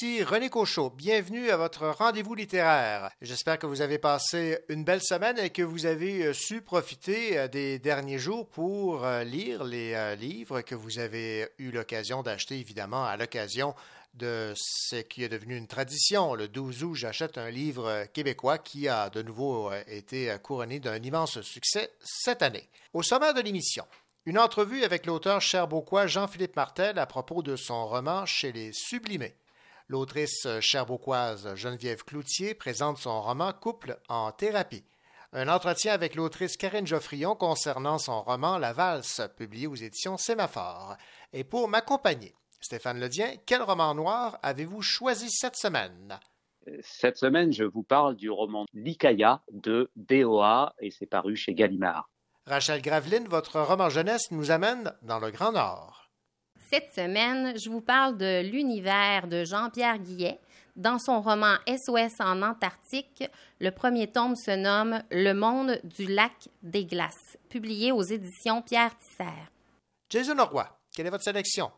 René Cochot. Bienvenue à votre rendez-vous littéraire. J'espère que vous avez passé une belle semaine et que vous avez euh, su profiter euh, des derniers jours pour euh, lire les livres que vous avez eu l'occasion d'acheter, évidemment, à l'occasion de ce qui est devenu une tradition. Le 12 août, j'achète un livre québécois qui a de nouveau été couronné d'un immense succès cette année. Au sommet de l'émission, une entrevue avec l'auteur cherbourgois Jean-Philippe Martel à propos de son roman Chez les Sublimés. L'autrice cherbourgoise Geneviève Cloutier présente son roman Couple en thérapie. Un entretien avec l'autrice Karine Geoffrion concernant son roman La valse, publié aux éditions Sémaphore. Et pour m'accompagner, Stéphane Ledien, quel roman noir avez-vous choisi cette semaine? Cette semaine, je vous parle du roman Likaya de BOA et c'est paru chez Gallimard. Rachel Graveline, votre roman jeunesse nous amène dans le Grand Nord. Cette semaine, je vous parle de l'univers de Jean-Pierre Guillet. Dans son roman SOS en Antarctique, le premier tome se nomme Le monde du lac des glaces, publié aux éditions Pierre Tisser. Jason Leroy, quelle est votre sélection?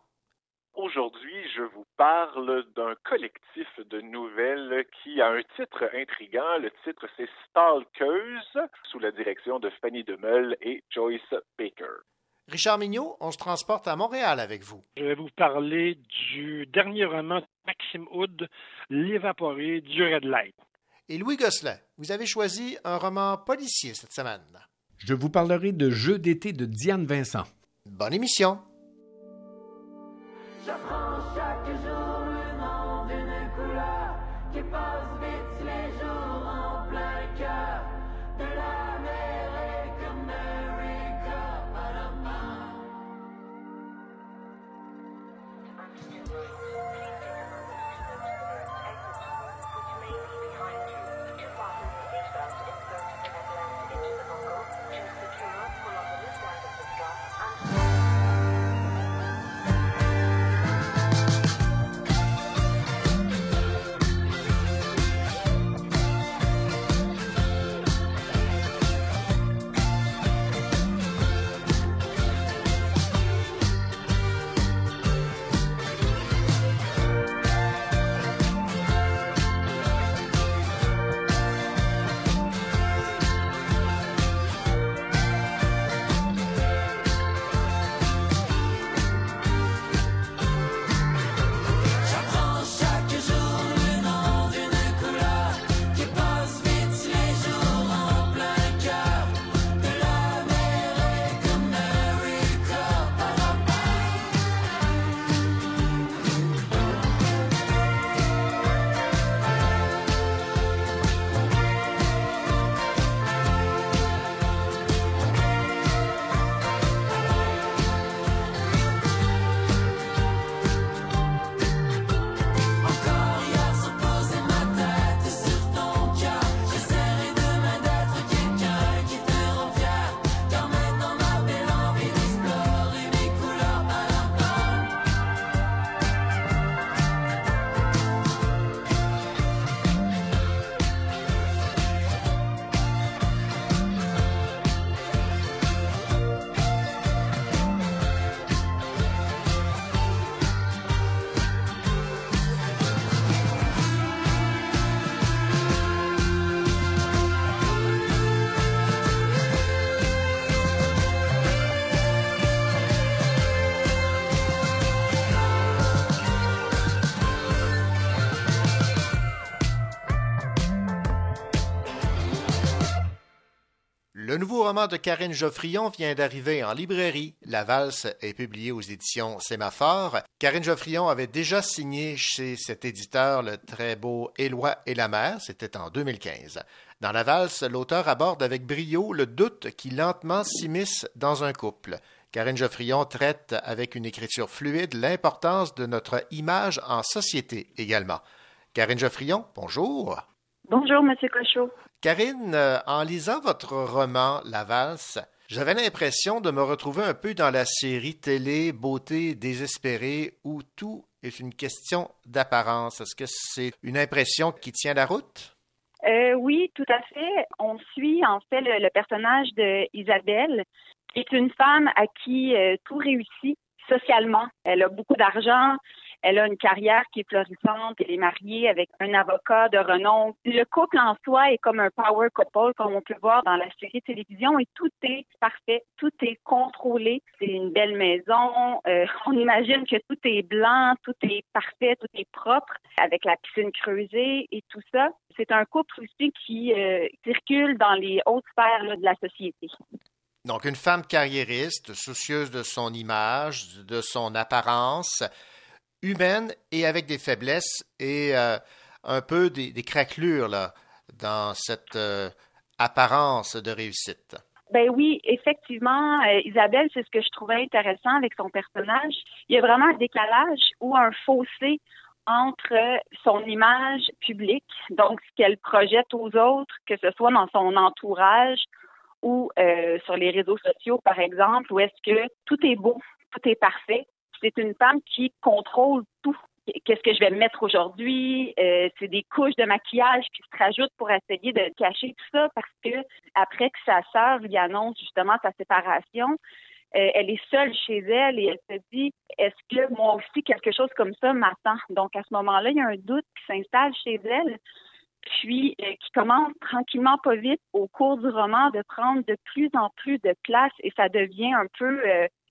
Aujourd'hui, je vous parle d'un collectif de nouvelles qui a un titre intrigant. Le titre, c'est Stalkeuse, sous la direction de Fanny Demeul et Joyce Baker. Richard Mignot, on se transporte à Montréal avec vous. Je vais vous parler du dernier roman de Maxime Houd, L'évaporé du Red Light. Et Louis Gosselin, vous avez choisi un roman policier cette semaine. Je vous parlerai de Jeux d'été de Diane Vincent. Bonne émission. Roman de Karine Geoffrion vient d'arriver en librairie. La valse est publiée aux éditions Sémaphore. Karine Geoffrion avait déjà signé chez cet éditeur le très beau Éloi et la mer, c'était en 2015. Dans la valse, l'auteur aborde avec brio le doute qui lentement s'immisce dans un couple. Karine Geoffrion traite avec une écriture fluide l'importance de notre image en société également. Karine Geoffrion, bonjour. Bonjour, Monsieur Cochot. Karine, euh, en lisant votre roman La valse, J'avais l'impression de me retrouver un peu dans la série télé Beauté désespérée où tout est une question d'apparence. Est-ce que c'est une impression qui tient la route? Euh, oui, tout à fait. On suit en fait le, personnage de Isabelle, qui est une femme à qui euh, tout réussit socialement. Elle a beaucoup d'argent, elle a une carrière qui est florissante. Elle est mariée avec un avocat de renom. Le couple en soi est comme un power couple, comme on peut voir dans la série télévision, et tout est parfait, tout est contrôlé. C'est une belle maison. Euh, on imagine que tout est blanc, tout est parfait, tout est propre, avec la piscine creusée et tout ça. C'est un couple aussi qui euh, circule dans les hautes sphères de la société. Donc, une femme carriériste, soucieuse de son image, de son apparence, humaine et avec des faiblesses et euh, un peu des, craquelures là, dans cette euh, apparence de réussite. Ben oui, effectivement, euh, Isabelle, c'est ce que je trouvais intéressant avec son personnage. Il y a vraiment un décalage ou un fossé entre son image publique, donc ce qu'elle projette aux autres, que ce soit dans son entourage ou sur les réseaux sociaux, par exemple, où est-ce que tout est beau, tout est parfait, c'est une femme qui contrôle tout. Qu'est-ce que je vais mettre aujourd'hui? Euh, c'est des couches de maquillage qui se rajoutent pour essayer de cacher tout ça parce que après que sa sœur lui annonce justement sa séparation, euh, elle est seule chez elle et elle se dit est-ce que moi aussi quelque chose comme ça m'attend? Donc à ce moment-là, il y a un doute qui s'installe chez elle, puis euh, qui commence tranquillement, pas vite, au cours du roman, de prendre de plus en plus de place et ça devient un peu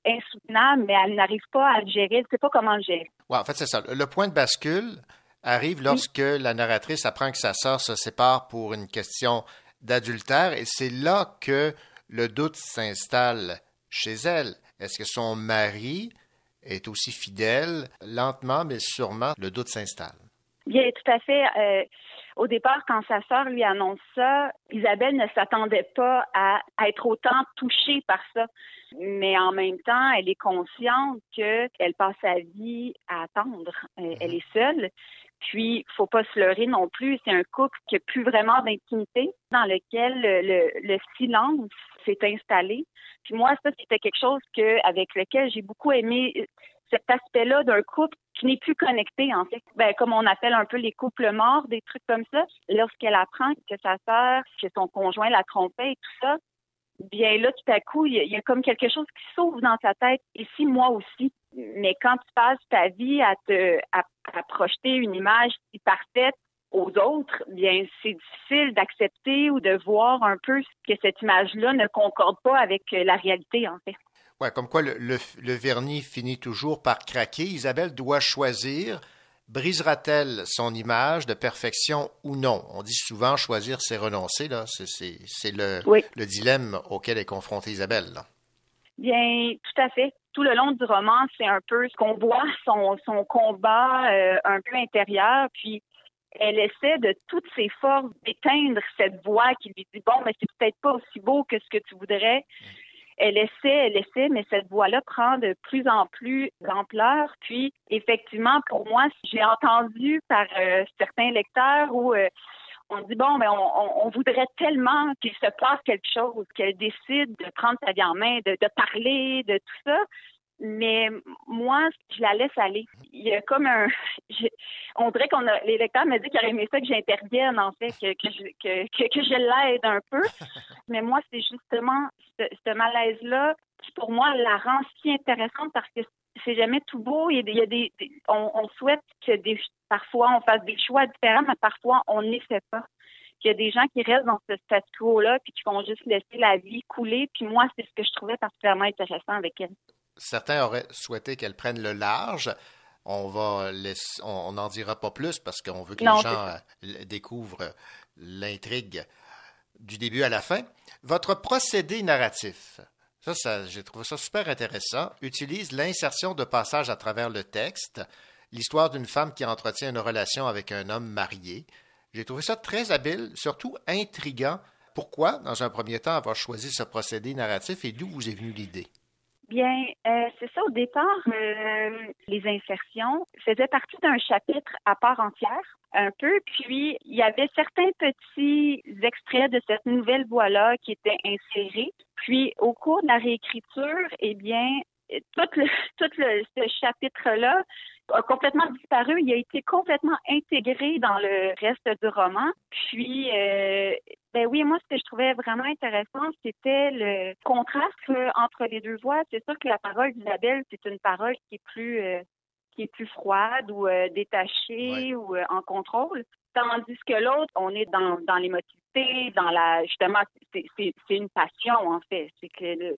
insoutenable, mais elle n'arrive pas à le gérer. Elle ne sait pas comment le gérer. Ouais, en fait, c'est ça. Le point de bascule arrive lorsque la narratrice apprend que sa sœur se sépare pour une question d'adultère et c'est là que le doute s'installe chez elle. Est-ce que son mari est aussi fidèle? Lentement, mais sûrement, le doute s'installe. Bien, tout à fait. Euh, au départ, quand sa sœur lui annonce ça, Isabelle ne s'attendait pas à, être autant touchée par ça. Mais en même temps, elle est consciente qu'elle passe sa vie à attendre. Elle, elle est seule. Puis, faut pas se leurrer non plus. C'est un couple qui n'a plus vraiment d'intimité, dans lequel le, le silence s'est installé. Puis moi, ça, c'était quelque chose que, avec lequel j'ai beaucoup aimé cet aspect-là d'un couple qui n'est plus connecté, en fait. Ben, comme on appelle un peu les couples morts, des trucs comme ça. Lorsqu'elle apprend que sa sœur, que son conjoint la trompait et tout ça, bien là, tout à coup, il y, a, comme quelque chose qui s'ouvre dans sa tête. Ici, moi aussi. Mais quand tu passes ta vie à te à, projeter une image si parfaite aux autres, bien c'est difficile d'accepter ou de voir un peu que cette image-là ne concorde pas avec la réalité, en fait. Ouais, comme quoi le, vernis finit toujours par craquer. Isabelle doit choisir. Brisera-t-elle son image de perfection ou non? On dit souvent choisir, c'est renoncer. Là. C'est, le, le, dilemme auquel est confrontée Isabelle. Bien, tout à fait. Tout le long du roman, c'est un peu ce qu'on voit, son, son combat euh, un peu intérieur. Puis, elle essaie de toutes ses forces d'éteindre cette voix qui lui dit, bon, mais c'est peut-être pas aussi beau que ce que tu voudrais elle essaie, elle essaie, mais cette voix-là prend de plus en plus d'ampleur. Puis, effectivement, pour moi, j'ai entendu par euh, certains lecteurs où euh, on dit bon, mais on, voudrait tellement qu'il se passe quelque chose, qu'elle décide de prendre sa vie en main, de parler, de tout ça. Mais moi, je la laisse aller. Il y a comme un. on dirait qu'on a. Les lecteurs me disent qu'ils auraient aimé ça que j'intervienne, en fait, que, que, je, que, que je l'aide un peu. Mais moi, c'est justement ce, malaise-là qui, pour moi, la rend si intéressante parce que c'est jamais tout beau. Il y a des. on, souhaite que des, parfois on fasse des choix différents, mais parfois on ne les fait pas. Il y a des gens qui restent dans ce statu quo-là puis qui vont juste laisser la vie couler. Puis moi, c'est ce que je trouvais particulièrement intéressant avec elle certains auraient souhaité qu'elle prenne le large. On va on n'en dira pas plus parce qu'on veut que les gens euh, découvrent l'intrigue du début à la fin. Votre procédé narratif, ça, ça j'ai trouvé ça super intéressant, utilise l'insertion de passages à travers le texte, l'histoire d'une femme qui entretient une relation avec un homme marié. J'ai trouvé ça très habile, surtout intriguant. Pourquoi, dans un premier temps, avoir choisi ce procédé narratif et d'où vous est venue l'idée? Bien, euh, c'est ça. Au départ, euh, les insertions faisaient partie d'un chapitre à part entière, un peu. Puis, il y avait certains petits extraits de cette nouvelle voix-là qui étaient insérés. Puis, au cours de la réécriture, eh bien, tout, le, tout le, ce chapitre-là a complètement disparu. Il a été complètement intégré dans le reste du roman. Puis, euh, ben oui, moi, ce que je trouvais vraiment intéressant, c'était le contraste entre les deux voix. C'est sûr que la parole d'Isabelle, c'est une parole qui est plus euh, qui est plus froide ou euh, détachée ou en contrôle. Tandis que l'autre, on est dans, dans l'émotivité, dans la justement, c'est une passion en fait. C'est que le,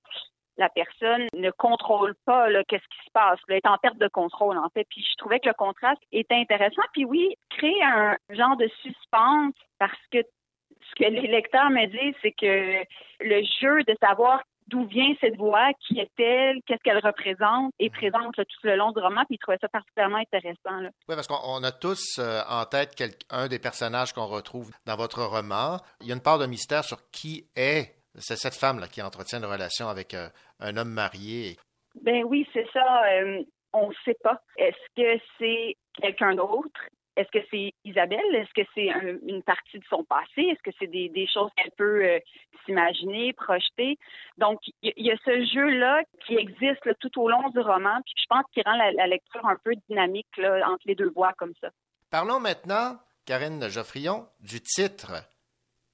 la personne ne contrôle pas qu'est-ce qui se passe, elle est en perte de contrôle en fait. Puis je trouvais que le contraste était intéressant. Puis oui, créer un genre de suspense parce que ce que les lecteurs me disent, c'est que le jeu de savoir d'où vient cette voix, qui est-elle, qu'est-ce qu'elle représente, est présente tout le long du roman, puis ils trouvaient ça particulièrement intéressant. Là. Oui, parce qu'on a tous euh, en tête un des personnages qu'on retrouve dans votre roman. Il y a une part de mystère sur qui est c'est cette femme-là qui entretient une relation avec euh, un homme marié. Ben oui, c'est ça. Euh, on ne sait pas. Est-ce que c'est quelqu'un d'autre? Est-ce que c'est Isabelle? Est-ce que c'est une partie de son passé? Est-ce que c'est des, choses qu'elle peut euh, s'imaginer, projeter? Donc, il y, a ce jeu-là qui existe tout au long du roman, puis je pense qu'il rend la, lecture un peu dynamique entre les deux voix comme ça. Parlons maintenant, Karine Geoffrion, du titre.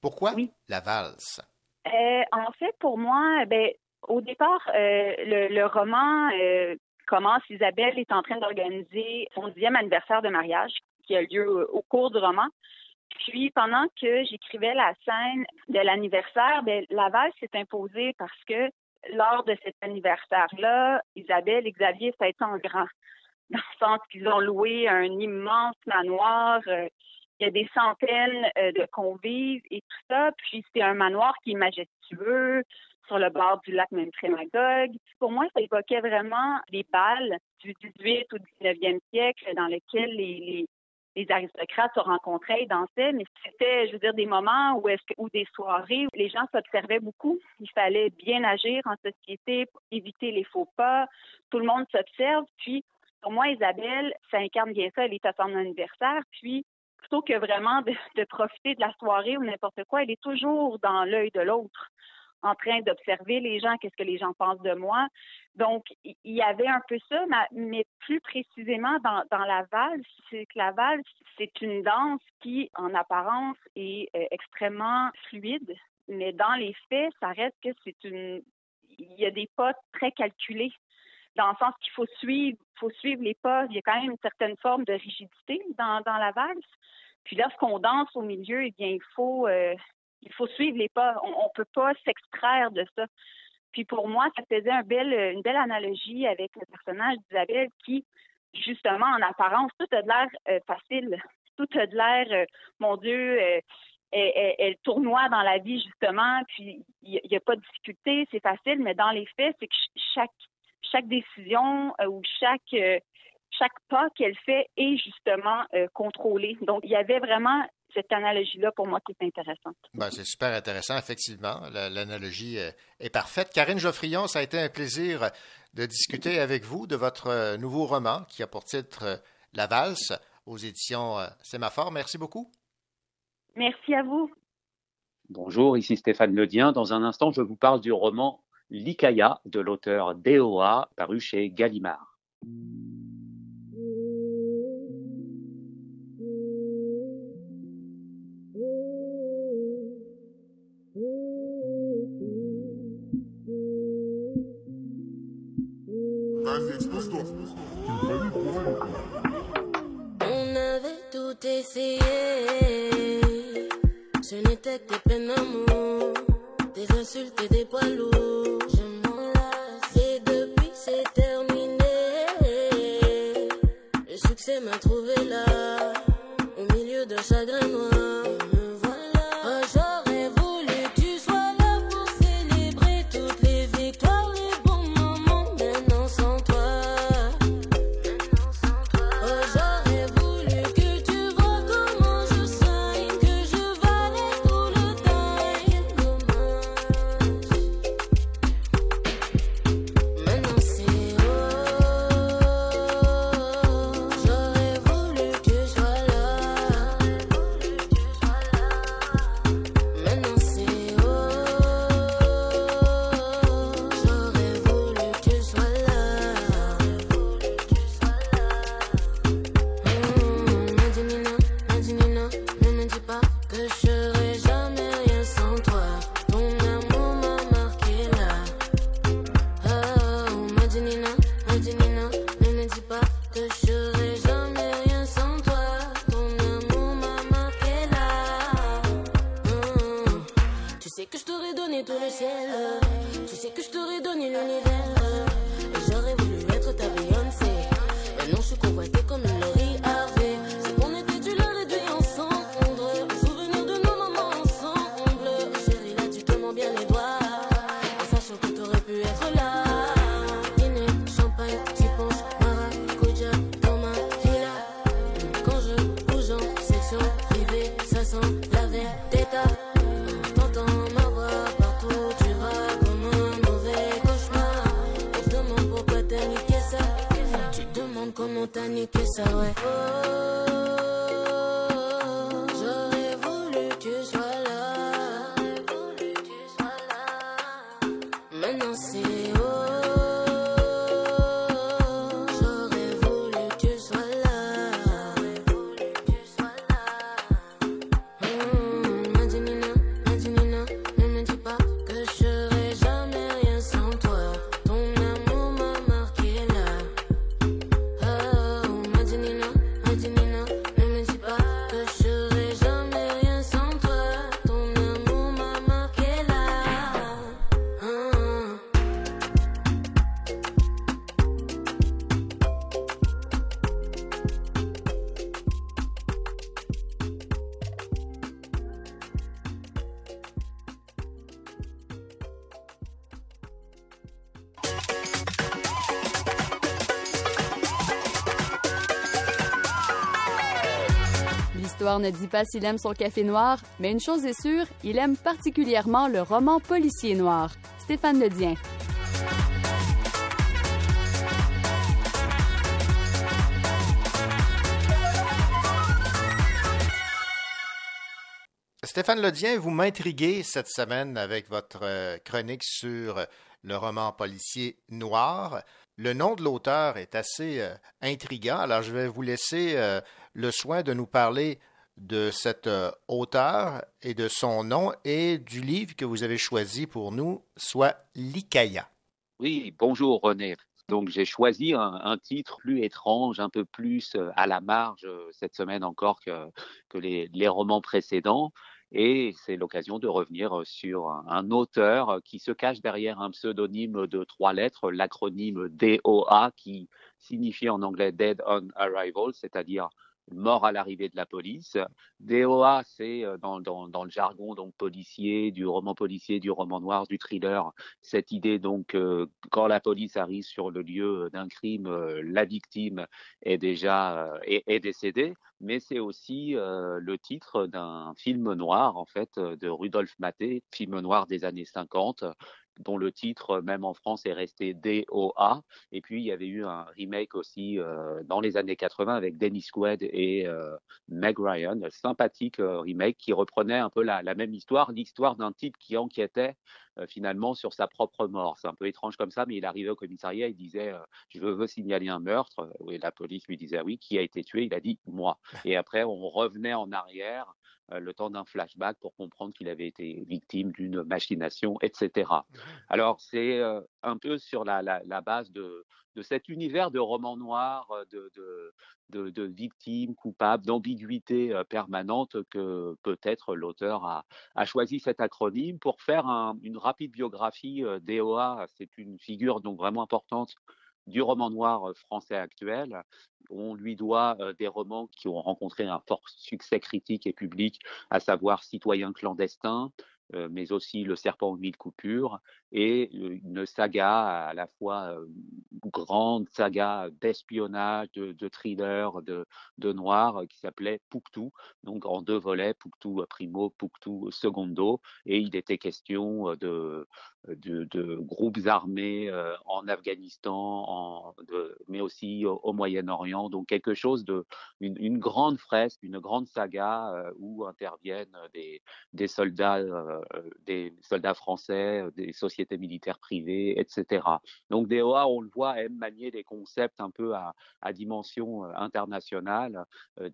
Pourquoi la valse? Euh, en fait, pour moi, ben, au départ, euh, le, roman euh, commence. Isabelle est en train d'organiser son dixième anniversaire de mariage qui a lieu au cours du roman. Puis, pendant que j'écrivais la scène de l'anniversaire, ben, la valse s'est imposée parce que lors de cet anniversaire-là, Isabelle et Xavier, été en grand. Dans le sens qu'ils ont loué un immense manoir il y a des centaines euh, de convives et tout ça. Puis c'est un manoir qui est majestueux sur le bord du lac Memphremagog. Pour moi, ça évoquait vraiment les balles du 18 ou 19e siècle dans lesquels les, aristocrates se rencontraient et dansaient, mais c'était, je veux dire, des moments où est-ce ou des soirées où les gens s'observaient beaucoup. Il fallait bien agir en société, pour éviter les faux pas. Tout le monde s'observe. Puis, pour moi, Isabelle, ça incarne bien ça. Elle est à son anniversaire. Puis, plutôt que vraiment de, profiter de la soirée ou n'importe quoi, elle est toujours dans l'œil de l'autre, en train d'observer les gens, qu'est-ce que les gens pensent de moi. Donc, il y avait un peu ça, mais plus précisément dans, la valse, c'est que la valse, c'est une danse qui, en apparence, est euh, extrêmement fluide, mais dans les faits, ça reste que c'est une... Il y a des pas très calculés dans le sens qu'il faut suivre, faut suivre les pas. Il y a quand même une certaine forme de rigidité dans, dans la valse. Puis lorsqu'on danse au milieu, eh bien, il faut, euh, il faut suivre les pas. On ne peut pas s'extraire de ça. Puis pour moi, ça faisait un bel, une belle analogie avec le personnage d'Isabelle qui, justement, en apparence, tout a de l'air euh, facile. Tout a de l'air, euh, mon Dieu, elle, tournoie dans la vie, justement, puis il n'y a, pas de difficulté, c'est facile, mais dans les faits, c'est que chaque chaque décision euh, ou chaque euh, chaque pas qu'elle fait est justement euh, contrôlé. Donc, il y avait vraiment cette analogie-là pour moi qui est intéressante. Ben, c'est super intéressant, effectivement. L'analogie est parfaite. Karine Geoffrion, ça a été un plaisir de discuter avec vous de votre nouveau roman qui a pour titre La valse aux éditions Sémaphore. Merci beaucoup. Merci à vous. Bonjour, ici Stéphane Ledien. Dans un instant, je vous parle du roman L'Ikaya de l'auteur Deoa, paru chez Gallimard. On avait tout essayé, ce n'était que peine d'amour, des insultes et des Ne dit pas s'il aime son café noir, mais une chose est sûre, il aime particulièrement le roman policier noir. Stéphane Ledien. Stéphane Lodien, vous m'intriguez cette semaine avec votre euh, chronique sur euh, le roman policier noir. Le nom de l'auteur est assez euh, intriguant, alors je vais vous laisser le soin de nous parler de cet euh, auteur et de son nom et du livre que vous avez choisi pour nous, soit Likaya. Oui, bonjour René. Donc j'ai choisi un, titre plus étrange, un peu plus euh, à la marge euh, cette semaine encore que, les, les romans précédents. Et c'est l'occasion de revenir sur un, auteur qui se cache derrière un pseudonyme de trois lettres, l'acronyme DOA, qui signifie en anglais Dead on Arrival, c'est-à-dire mort à l'arrivée de la police. DOA, c'est euh, dans, le jargon donc policier, du roman policier, du roman noir, du thriller, cette idée donc euh, quand la police arrive sur le lieu d'un crime, euh, la victime est déjà est, décédée, mais c'est aussi le titre d'un film noir en fait de Rudolf Maté, film noir des années 50 dont le titre, même en France, est resté DOA. Et puis, il y avait eu un remake aussi euh, dans les années 80 avec Dennis Quaid et euh, Meg Ryan, sympathique euh, remake qui reprenait un peu la, la même histoire, l'histoire d'un type qui enquêtait euh, finalement sur sa propre mort. C'est un peu étrange comme ça, mais il arrivait au commissariat, il disait euh, Je veux signaler un meurtre. Et la police lui disait Oui, qui a été tué? Il a dit Moi. Et après, on revenait en arrière euh, le temps d'un flashback pour comprendre qu'il avait été victime d'une machination, etc. Alors, c'est euh, un peu sur la, la, la base de, de cet univers de romans noirs, euh, de, de, victimes coupables, d'ambiguïté euh, permanente que peut-être l'auteur a, a choisi cet acronyme pour faire un- une rapide biographie euh, d'EOA. C'est une figure donc vraiment importante du roman noir euh, français actuel. On lui doit euh, des romans qui ont rencontré un fort succès critique et public, à savoir Citoyen clandestin, euh, mais aussi Le serpent aux mille coupures, et une saga à la fois grande saga d'espionnage, de, thriller, de, de noir, qui s'appelait Pouctou, donc en deux volets, Pouctou primo, Pouctou secondo, et il était question de, de, groupes armés euh, en Afghanistan, mais aussi au, Moyen-Orient, donc quelque chose de une, grande fresque, une grande saga euh, où interviennent des, soldats, euh, des soldats français, des sociétés militaires privées, etc. Donc DOA, on le voit, aime manier des concepts un peu à, dimension internationale,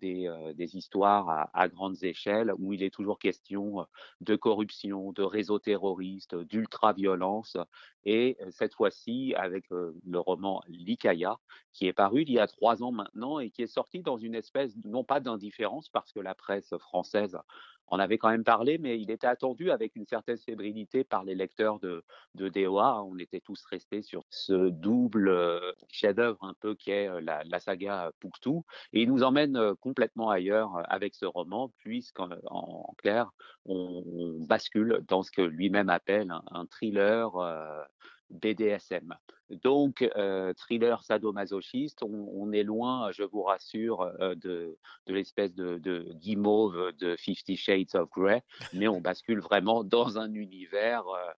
des, histoires à, à grandes échelles où il est toujours question de corruption, de réseaux terroristes, d'ultra-violence. Et euh, cette fois-ci, avec le roman Likaya, qui est paru il y a trois ans maintenant et qui est sorti dans une espèce, non pas d'indifférence, parce que la presse française en avait quand même parlé, mais il était attendu avec une certaine fébrilité par les lecteurs de, de DOA. On était tous restés sur ce double euh, chef-d'œuvre un peu qui est euh, la, la saga Pouctou. Et il nous emmène euh, complètement ailleurs avec ce roman, puisqu'en en, clair, on, on bascule dans ce que lui-même appelle un, thriller BDSM. Donc, euh, thriller sadomasochiste, on, est loin, je vous rassure, euh, de, l'espèce de, guimauve de Fifty Shades of Grey, mais on bascule vraiment dans un univers euh,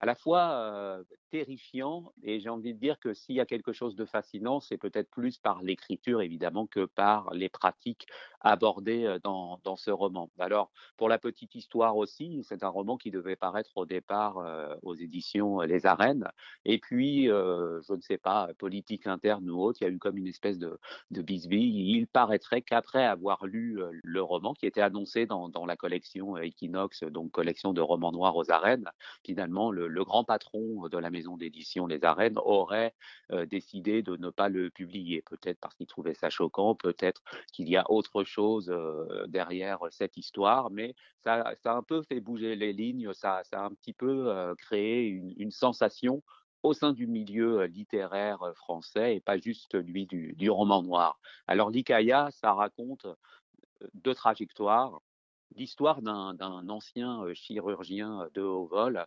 à la fois terrifiant et j'ai envie de dire que s'il y a quelque chose de fascinant, c'est peut-être plus par l'écriture évidemment que par les pratiques abordées dans, dans, ce roman. Alors pour la petite histoire aussi, c'est un roman qui devait paraître au départ euh, aux éditions Les Arènes et puis euh, je ne sais pas politique interne ou autre, il y a eu comme une espèce de, de bisbille. Il paraîtrait qu'après avoir lu le roman qui était annoncé dans, dans la collection Equinox, donc collection de romans noirs aux arènes, finalement le le, grand patron de la maison d'édition Les Arènes aurait euh, décidé de ne pas le publier, peut-être parce qu'il trouvait ça choquant, peut-être qu'il y a autre chose euh, derrière cette histoire, mais ça, ça, a un peu fait bouger les lignes, ça, ça a un petit peu euh, créé une, sensation au sein du milieu littéraire français et pas juste celui du, du roman noir. Alors l'Ikaya, ça raconte deux trajectoires l'histoire d'un ancien chirurgien de haut vol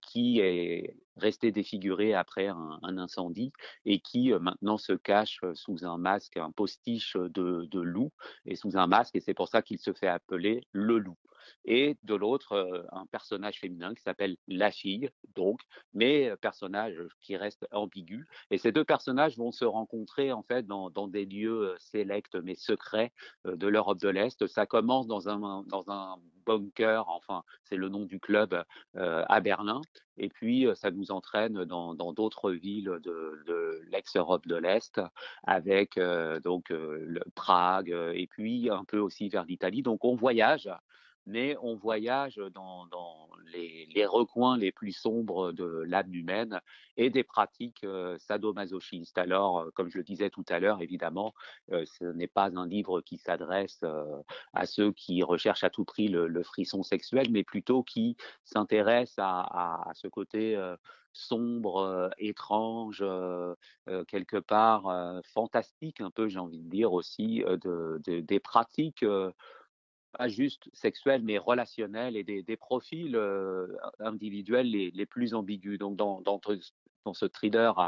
qui est resté défiguré après un, incendie et qui maintenant se cache sous un masque, un postiche de, de loup et sous un masque et c'est pour ça qu'il se fait appeler le loup et de l'autre un personnage féminin qui s'appelle la fille, donc, mais personnage qui reste ambigu. Et ces deux personnages vont se rencontrer en fait dans, des lieux sélects mais secrets de l'Europe de l'Est. Ça commence dans un, dans un bunker, enfin c'est le nom du club à Berlin, et puis ça nous entraîne dans d'autres villes de, l'ex-Europe de l'Est, avec donc Prague, et puis un peu aussi vers l'Italie. Donc on voyage mais on voyage dans, les, recoins les plus sombres de l'âme humaine et des pratiques euh, sadomasochistes. Alors, euh, comme je le disais tout à l'heure, évidemment, euh, ce n'est pas un livre qui s'adresse à ceux qui recherchent à tout prix le, frisson sexuel, mais plutôt qui s'intéresse à, ce côté sombre, étrange, quelque part fantastique, un peu, j'ai envie de dire aussi, de, de, des pratiques pas juste sexuels, mais relationnels et des, profils euh, individuels les, plus ambigus. Donc, dans, dans, ce thriller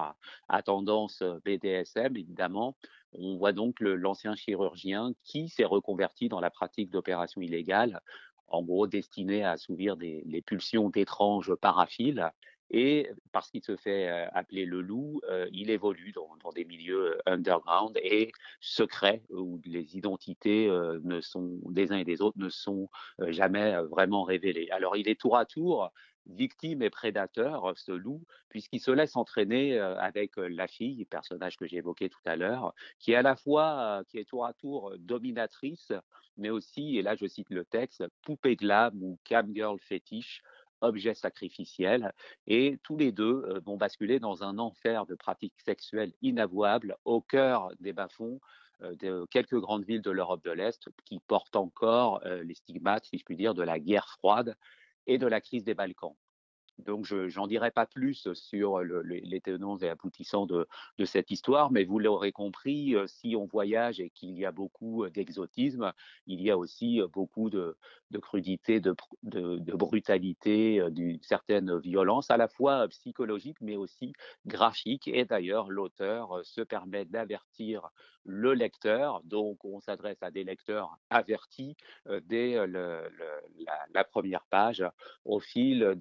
à, tendance BDSM, évidemment, on voit donc l'ancien chirurgien qui s'est reconverti dans la pratique d'opérations illégales, en gros destinées à assouvir des, les pulsions d'étranges paraphiles et parce qu'il se fait appeler le loup, euh, il évolue dans, des milieux underground et secrets où les identités euh, des uns et des autres ne sont euh, jamais vraiment révélées. Alors il est tour à tour victime et prédateur, ce loup, puisqu'il se laisse entraîner avec la fille, personnage que j'ai évoqué tout à l'heure, qui est à la fois, qui est tour à tour dominatrice, mais aussi, et là je cite le texte, poupée glam ou cam girl fétiche, objet sacrificiel, et tous les deux euh, vont basculer dans un enfer de pratiques sexuelles inavouables au cœur des bas-fonds euh, de quelques grandes villes de l'Europe de l'Est qui portent encore euh, les stigmates, si je puis dire, de la guerre froide et de la crise des Balkans. Donc, je n'en dirai pas plus sur le, les tenants et aboutissants de, cette histoire, mais vous l'aurez compris, si on voyage et qu'il y a beaucoup d'exotisme, il y a aussi beaucoup de, crudité, de brutalité, d'une certaine violence, à la fois psychologique, mais aussi graphique. Et d'ailleurs, l'auteur se permet d'avertir le lecteur, donc on s'adresse à des lecteurs avertis dès la, première page. Au fil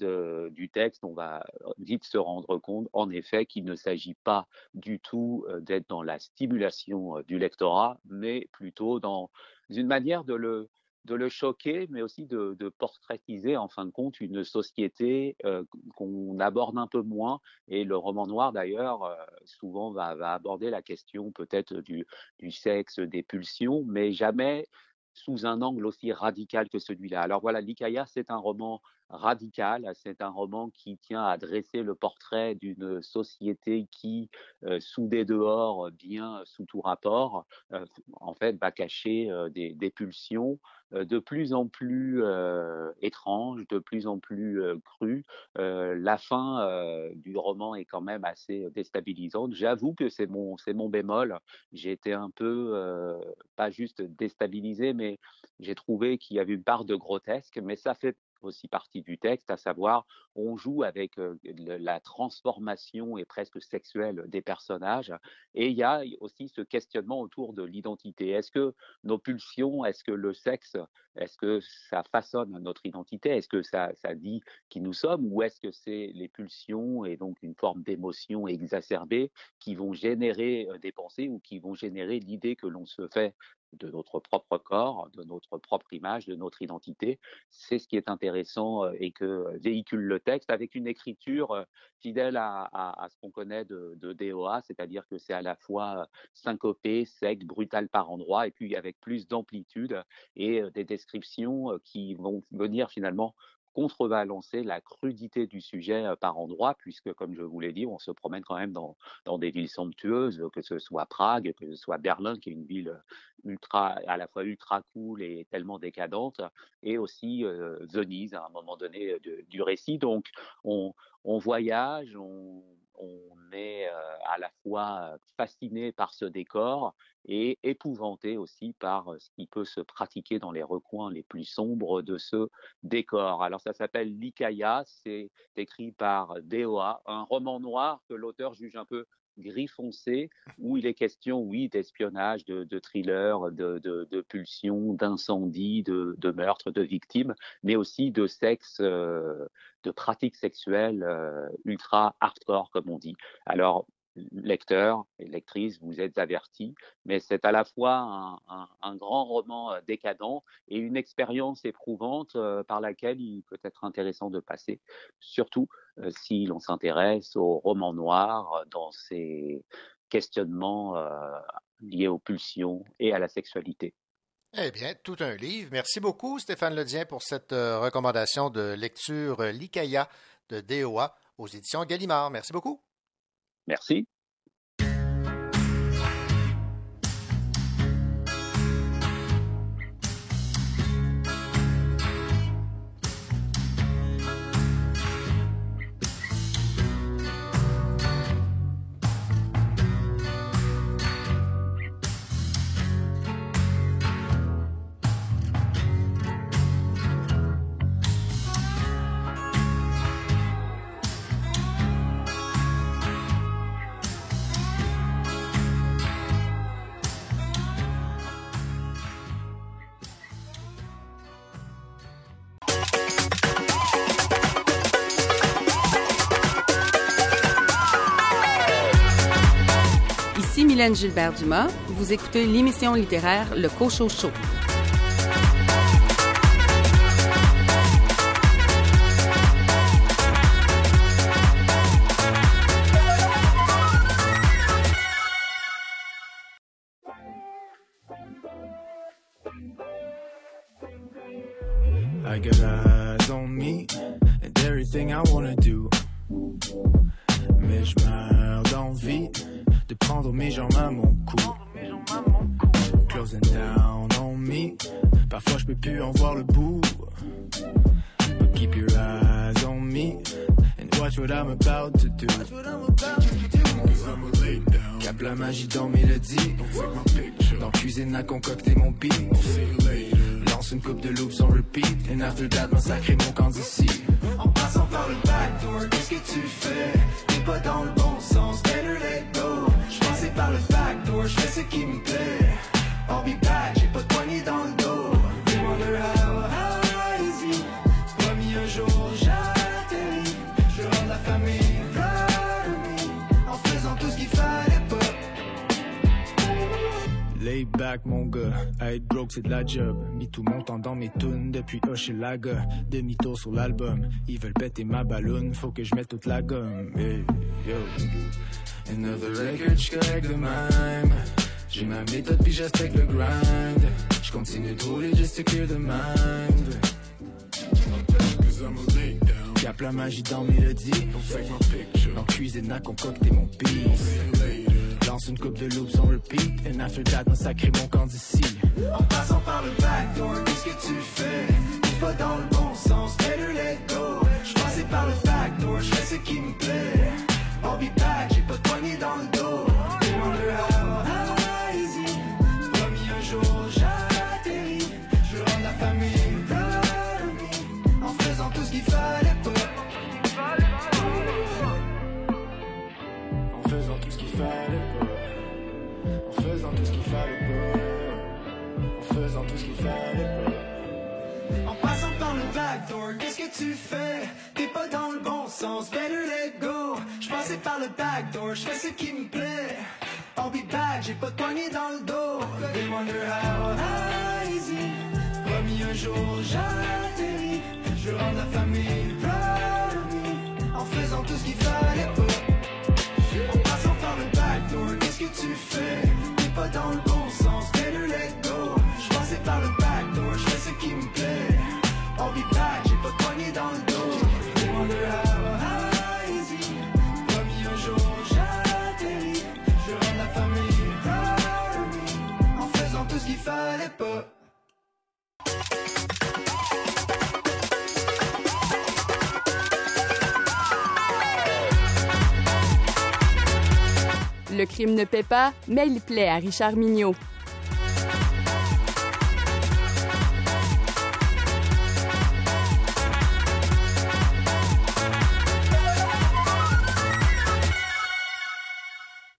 du texte, on va vite se rendre compte, en effet, qu'il ne s'agit pas du tout d'être dans la stimulation du lectorat, mais plutôt dans une manière de le, de le choquer, mais aussi de, de, portraitiser en fin de compte une société euh, qu'on aborde un peu moins. Et le roman noir, d'ailleurs, euh, souvent va, aborder la question peut-être du, du, sexe, des pulsions, mais jamais sous un angle aussi radical que celui-là. Alors voilà, Likaya, c'est un roman radical, c'est un roman qui tient à dresser le portrait d'une société qui, euh, sous des dehors, bien sous tout rapport, euh, en fait, va cacher euh, des, pulsions de plus en plus étranges, de plus en plus crues. la fin du roman est quand même assez déstabilisante. J'avoue que c'est mon, mon bémol. J'ai été un peu, pas juste déstabilisé, mais j'ai trouvé qu'il y avait une part de grotesque, mais ça fait aussi partie du texte, à savoir on joue avec la transformation et presque sexuelle des personnages. Et il y a aussi ce questionnement autour de l'identité. Est-ce que nos pulsions, est-ce que le sexe, est-ce que ça façonne notre identité? Est-ce que ça, dit qui nous sommes Ou est-ce que c'est les pulsions et donc une forme d'émotion exacerbée qui vont générer des pensées ou qui vont générer l'idée que l'on se fait de notre propre corps, de notre propre image, de notre identité. C'est ce qui est intéressant euh, et que véhicule le texte avec une écriture euh, fidèle à, ce qu'on connaît de, de DOA, c'est-à-dire que c'est à la fois euh, syncopé, sec, brutal par endroits, et puis avec plus d'amplitude et des descriptions qui vont venir finalement contrebalancer la crudité du sujet par endroits, puisque, comme je vous l'ai dit, on se promène quand même dans, des villes somptueuses, que ce soit Prague, que ce soit Berlin, qui est une ville ultra, à la fois ultra cool et tellement décadente, et aussi Venise à un moment donné du récit. Donc, on, voyage, on, est à la fois fasciné par ce décor et épouvanté aussi par ce qui peut se pratiquer dans les recoins les plus sombres de ce décor. Alors ça s'appelle Likaya, c'est écrit par DOA, un roman noir que l'auteur juge un peu gris foncé, où il est question, oui, d'espionnage, de, thriller, de, de, de pulsion, d'incendie, de, de meurtre, de victimes, mais aussi de sexe, de pratiques sexuelles ultra hardcore, comme on dit. Alors, lecteurs et lectrices, vous êtes avertis, mais c'est à la fois un, grand roman euh, décadent et une expérience éprouvante euh, par laquelle il peut être intéressant de passer, surtout euh, si l'on s'intéresse au roman noir dans ses questionnements liés aux pulsions et à la sexualité. Eh bien, tout un livre. Merci beaucoup, Stéphane Ledien, pour cette recommandation de lecture Likaya de DOA aux éditions Gallimard. Merci beaucoup. Merci. Mylène Gilbert-Dumas. Vous écoutez l'émission littéraire Le Cochot Show. Demi-tour sur l'album, ils veulent péter ma balloune Faut que je mette toute la gomme. Another record, j'correct de même. J'ai ma méthode puis j'aspecte le grind. J'continue de rouler just to clear the mind. Cap la magie dans mélodie. Dans cuisine à concocter mon beat Lance une coupe de loops on repeat And after that, massacrer mon camp d'ici. En passant par le backdoor, qu'est-ce que tu fais? T'es pas dans le bon sens, better let go J'passais par le backdoor, j'fais ce qui me plaît. I'll be back, j'ai pas de poignée dans le dos tu fais? T'es pas dans le bon sens, better let go. J'passais par le backdoor, j'fais ce qui me plaît. I'll be back, j'ai pas de poignée dans le dos. They wonder how easy. Promis un jour j'atterris. Je rendre la famille proud me. En faisant tout ce qu'il fallait pas. En passant par le backdoor, qu'est-ce que tu fais? T'es pas dans le Le crime ne paie pas, mais il plaît à Richard Mignot.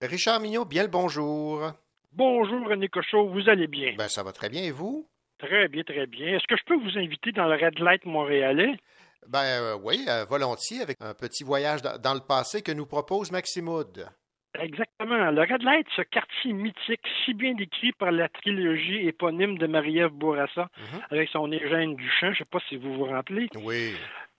Richard Mignot, bien le bonjour. Bonjour René Cochot, vous allez bien? Ben, ça va très bien, et vous? Très bien, très bien. Est-ce que je peux vous inviter dans le Red Light montréalais? Ben euh, oui, euh, volontiers, avec un petit voyage da- dans le passé que nous propose Maximoud. Exactement. Le Red Light, ce quartier mythique, si bien décrit par la trilogie éponyme de Marie-Ève Bourassa, avec son Eugène Duchamp, je ne sais pas si vous vous rappelez. Oui.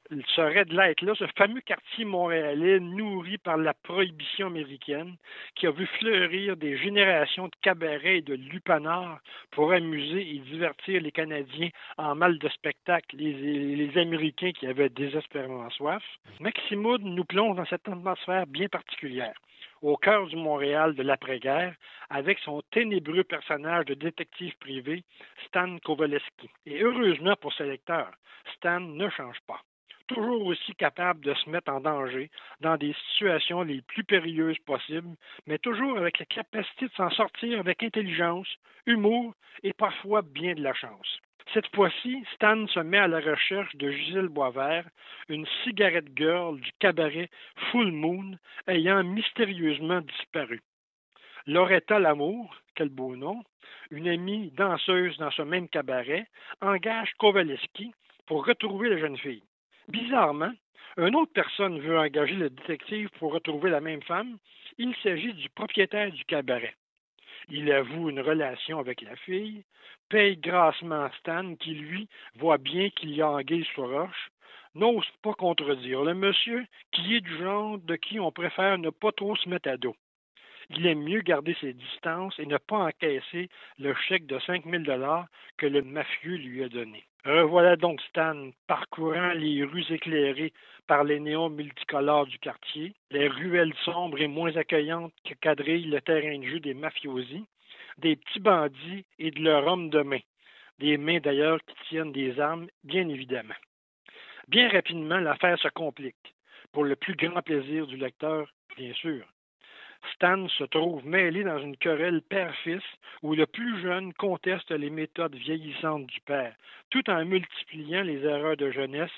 Ce Red Light-là, ce fameux quartier montréalais nourri par la prohibition américaine, qui a vu fleurir des générations de cabarets et de lupanards pour amuser et divertir les Canadiens en mal de spectacle, les, les Américains qui avaient désespérément soif. Maximoud nous plonge dans cette atmosphère bien particulière au cœur du Montréal de l'après-guerre, avec son ténébreux personnage de détective privé, Stan Kowaleski. Et heureusement pour ses lecteurs, Stan ne change pas. Toujours aussi capable de se mettre en danger dans des situations les plus périlleuses possibles, mais toujours avec la capacité de s'en sortir avec intelligence, humour et parfois bien de la chance. Cette fois-ci, Stan se met à la recherche de Gisèle Boisvert, une cigarette girl du cabaret Full Moon ayant mystérieusement disparu. Loretta Lamour, quel beau nom, une amie danseuse dans ce même cabaret, engage Kowaleski pour retrouver la jeune fille. Bizarrement, une autre personne veut engager le détective pour retrouver la même femme. Il s'agit du propriétaire du cabaret. Il avoue une relation avec la fille, paye grassement Stan, qui lui voit bien qu'il y a anguille sur roche, n'ose pas contredire le monsieur, qui est du genre de qui on préfère ne pas trop se mettre à dos. Il aime mieux garder ses distances et ne pas encaisser le chèque de 5 000 dollars que le mafieux lui a donné. Revoilà donc Stan parcourant les rues éclairées par les néons multicolores du quartier, les ruelles sombres et moins accueillantes que quadrillent le terrain de jeu des mafiosi, des petits bandits et de leur homme de main, des mains d'ailleurs qui tiennent des armes, bien évidemment. Bien rapidement, l'affaire se complique, pour le plus grand plaisir du lecteur, bien sûr. Stan se trouve mêlé dans une querelle père-fils où le plus jeune conteste les méthodes vieillissantes du père, tout en multipliant les erreurs de jeunesse,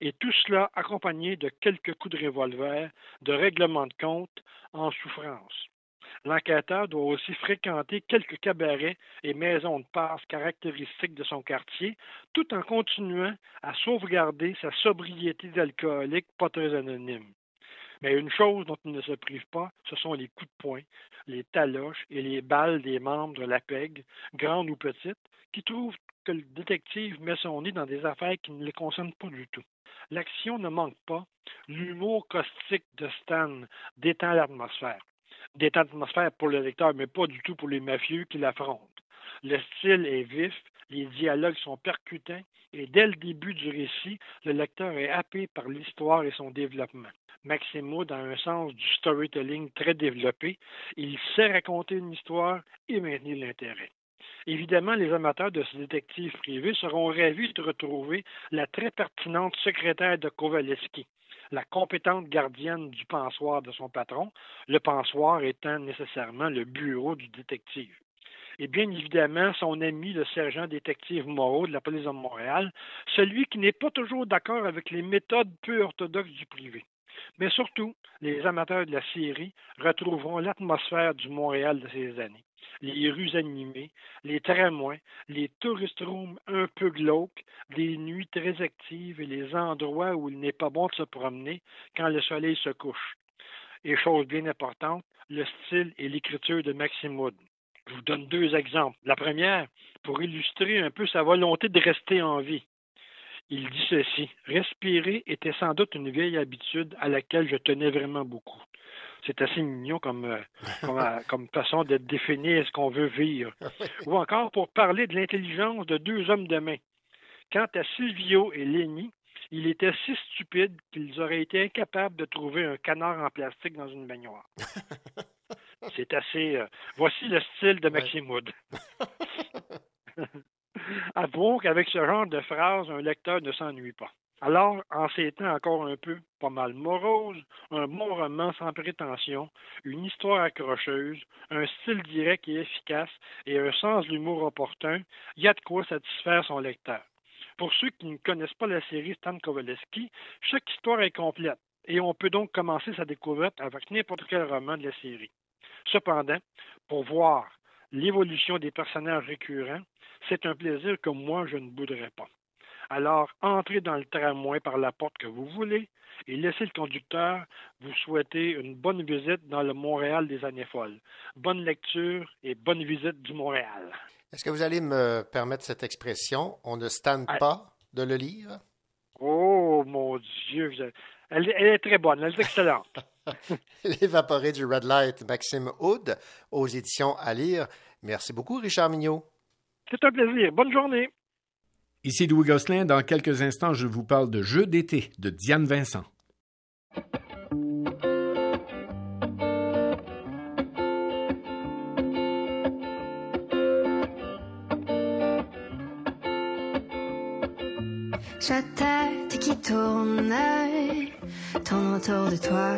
et tout cela accompagné de quelques coups de revolver, de règlements de compte en souffrance. L'enquêteur doit aussi fréquenter quelques cabarets et maisons de passe caractéristiques de son quartier, tout en continuant à sauvegarder sa sobriété d'alcoolique pas très anonyme. Mais une chose dont il ne se prive pas, ce sont les coups de poing, les taloches et les balles des membres de la PEG, grandes ou petites, qui trouvent que le détective met son nez dans des affaires qui ne les concernent pas du tout. L'action ne manque pas, l'humour caustique de Stan détend l'atmosphère. Détend l'atmosphère pour le lecteur, mais pas du tout pour les mafieux qui l'affrontent. Le style est vif, les dialogues sont percutants, et dès le début du récit, le lecteur est happé par l'histoire et son développement. Maximo a un sens du storytelling très développé. Il sait raconter une histoire et maintenir l'intérêt. Évidemment, les amateurs de ce détective privé seront ravis de retrouver la très pertinente secrétaire de Kowaleski, la compétente gardienne du pensoir de son patron, le pensoir étant nécessairement le bureau du détective. Et bien évidemment, son ami, le sergent détective Moreau de la police de Montréal, celui qui n'est pas toujours d'accord avec les méthodes peu orthodoxes du privé. Mais surtout, les amateurs de la série retrouveront l'atmosphère du Montréal de ces années. Les rues animées, les tramways, les tourist rooms un peu glauques, les nuits très actives et les endroits où il n'est pas bon de se promener quand le soleil se couche. Et chose bien importante, le style et l'écriture de Maxime Wood. Je vous donne deux exemples. La première, pour illustrer un peu sa volonté de rester en vie. Il dit ceci Respirer était sans doute une vieille habitude à laquelle je tenais vraiment beaucoup. C'est assez mignon comme, euh, comme, euh, comme façon de définir ce qu'on veut vivre. Ou encore pour parler de l'intelligence de deux hommes de main. Quant à Silvio et Lenny, il était si stupide qu'ils auraient été incapables de trouver un canard en plastique dans une baignoire. C'est assez. euh, voici le style de Maxime Wood. Avouons qu'avec ce genre de phrase, un lecteur ne s'ennuie pas. Alors, en ces temps encore un peu pas mal morose, un bon roman sans prétention, une histoire accrocheuse, un style direct et efficace et un sens de l'humour opportun, il y a de quoi satisfaire son lecteur. Pour ceux qui ne connaissent pas la série Stan Kowalski, chaque histoire est complète et on peut donc commencer sa découverte avec n'importe quel roman de la série. Cependant, pour voir l'évolution des personnages récurrents, c'est un plaisir que moi je ne bouderais pas. Alors, entrez dans le tramway par la porte que vous voulez et laissez le conducteur vous souhaiter une bonne visite dans le Montréal des années folles. Bonne lecture et bonne visite du Montréal. Est-ce que vous allez me permettre cette expression? On ne stanne Ah. pas de le lire? Oh mon Dieu, elle est très bonne, elle est excellente. L'évaporé du Red Light, Maxime Hood, aux éditions à lire. Merci beaucoup, Richard Mignot. C'est un plaisir. Bonne journée. Ici Louis Gosselin. Dans quelques instants, je vous parle de Jeux d'été de Diane Vincent. Cha tête qui tourne, tourne autour de toi.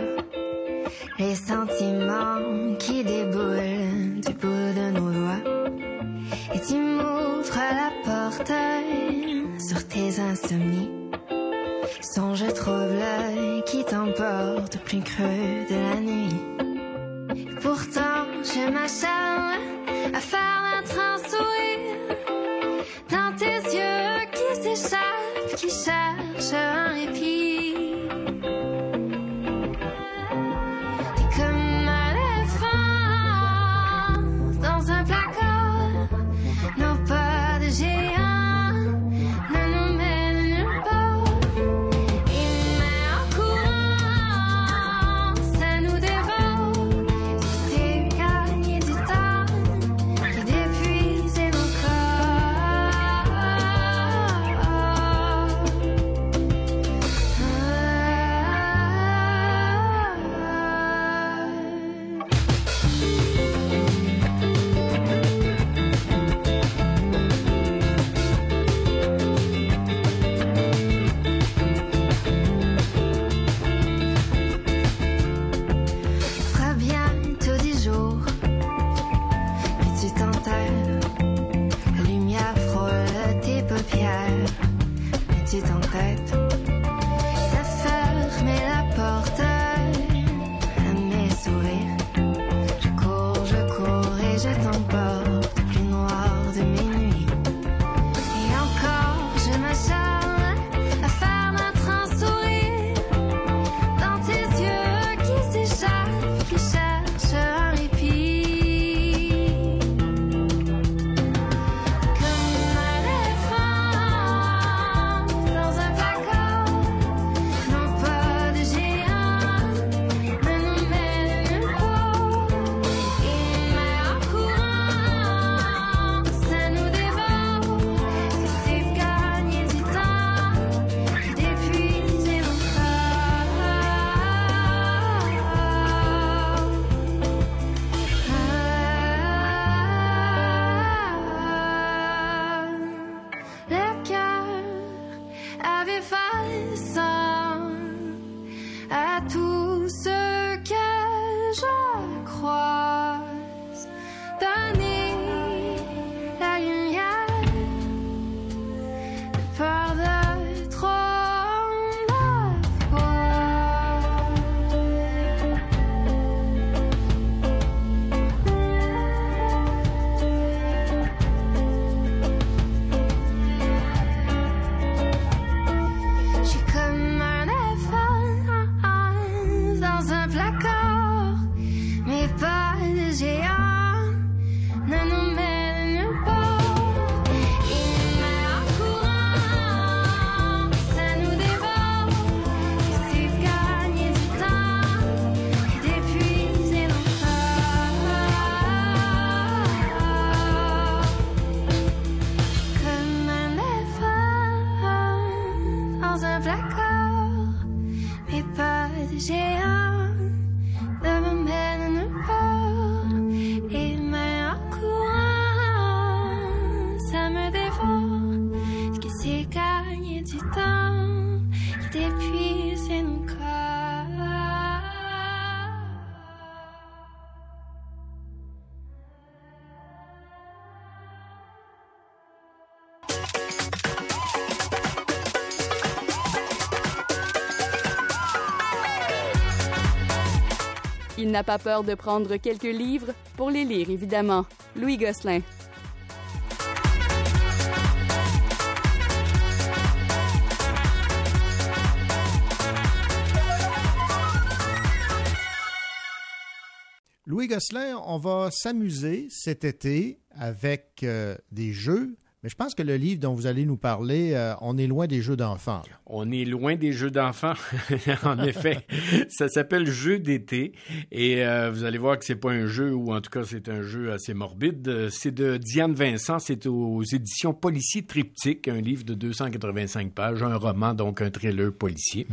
Les sentiments qui déboulent du bout de nos doigts. Et tu m'ouvres la porte sur tes insomnies. Songe trouble qui t'emporte au plus creux de la nuit. Pourtant, je m'acharne à faire un train sourire dans tes yeux qui s'échappent, qui cherchent pas peur de prendre quelques livres pour les lire, évidemment. Louis Gosselin. Louis Gosselin, on va s'amuser cet été avec euh, des jeux, mais je pense que le livre dont vous allez nous parler, euh, on est loin des jeux d'enfants. On est loin des jeux d'enfants, en effet. Ça s'appelle Jeu d'été et euh, vous allez voir que c'est pas un jeu ou en tout cas c'est un jeu assez morbide. C'est de Diane Vincent, c'est aux éditions Policier Triptyque, un livre de 285 pages, un roman donc un thriller policier.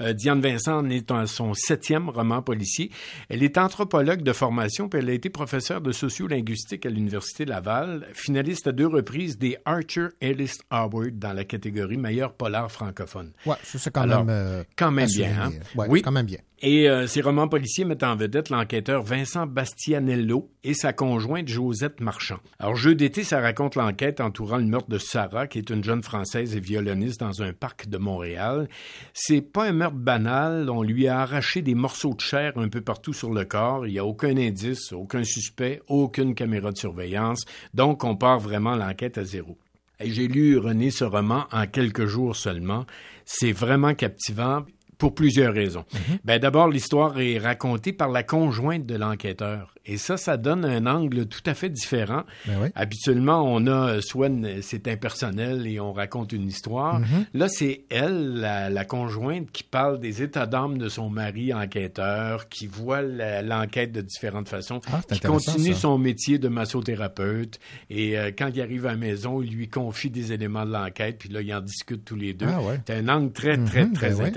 Euh, Diane Vincent en est son septième roman policier. Elle est anthropologue de formation, puis elle a été professeure de sociolinguistique à l'Université Laval, finaliste à deux reprises des Archer Ellis Award dans la catégorie meilleur polar francophone. Ouais, ça c'est quand Alors, même euh, quand même bien, hein? Ouais, Oui. quand même bien. Et euh, ces romans policiers mettent en vedette l'enquêteur Vincent Bastianello et sa conjointe Josette Marchand. Alors, Jeu d'été, ça raconte l'enquête entourant le meurtre de Sarah, qui est une jeune Française et violoniste dans un parc de Montréal. C'est pas un meurtre banal. On lui a arraché des morceaux de chair un peu partout sur le corps. Il n'y a aucun indice, aucun suspect, aucune caméra de surveillance. Donc, on part vraiment l'enquête à zéro. J'ai lu, René, ce roman en quelques jours seulement. C'est vraiment captivant pour plusieurs raisons. Ben, D'abord, l'histoire est racontée par la conjointe de l'enquêteur. Et ça, ça donne un angle tout à fait différent. Ben oui. Habituellement, on a soit une- c'est impersonnel et on raconte une histoire. Mhm. Là, c'est elle, la, la conjointe, qui parle des états d'âme de son mari enquêteur, qui voit l'enquête de différentes façons, Ah, qui intéressant, continue ça. son métier de massothérapeute. Et euh, quand il arrive à la maison, il lui confie des éléments de l'enquête, puis là, ils en discutent tous les deux. Ah ouais. C'est un angle très, très, Mhm, très ben ouais.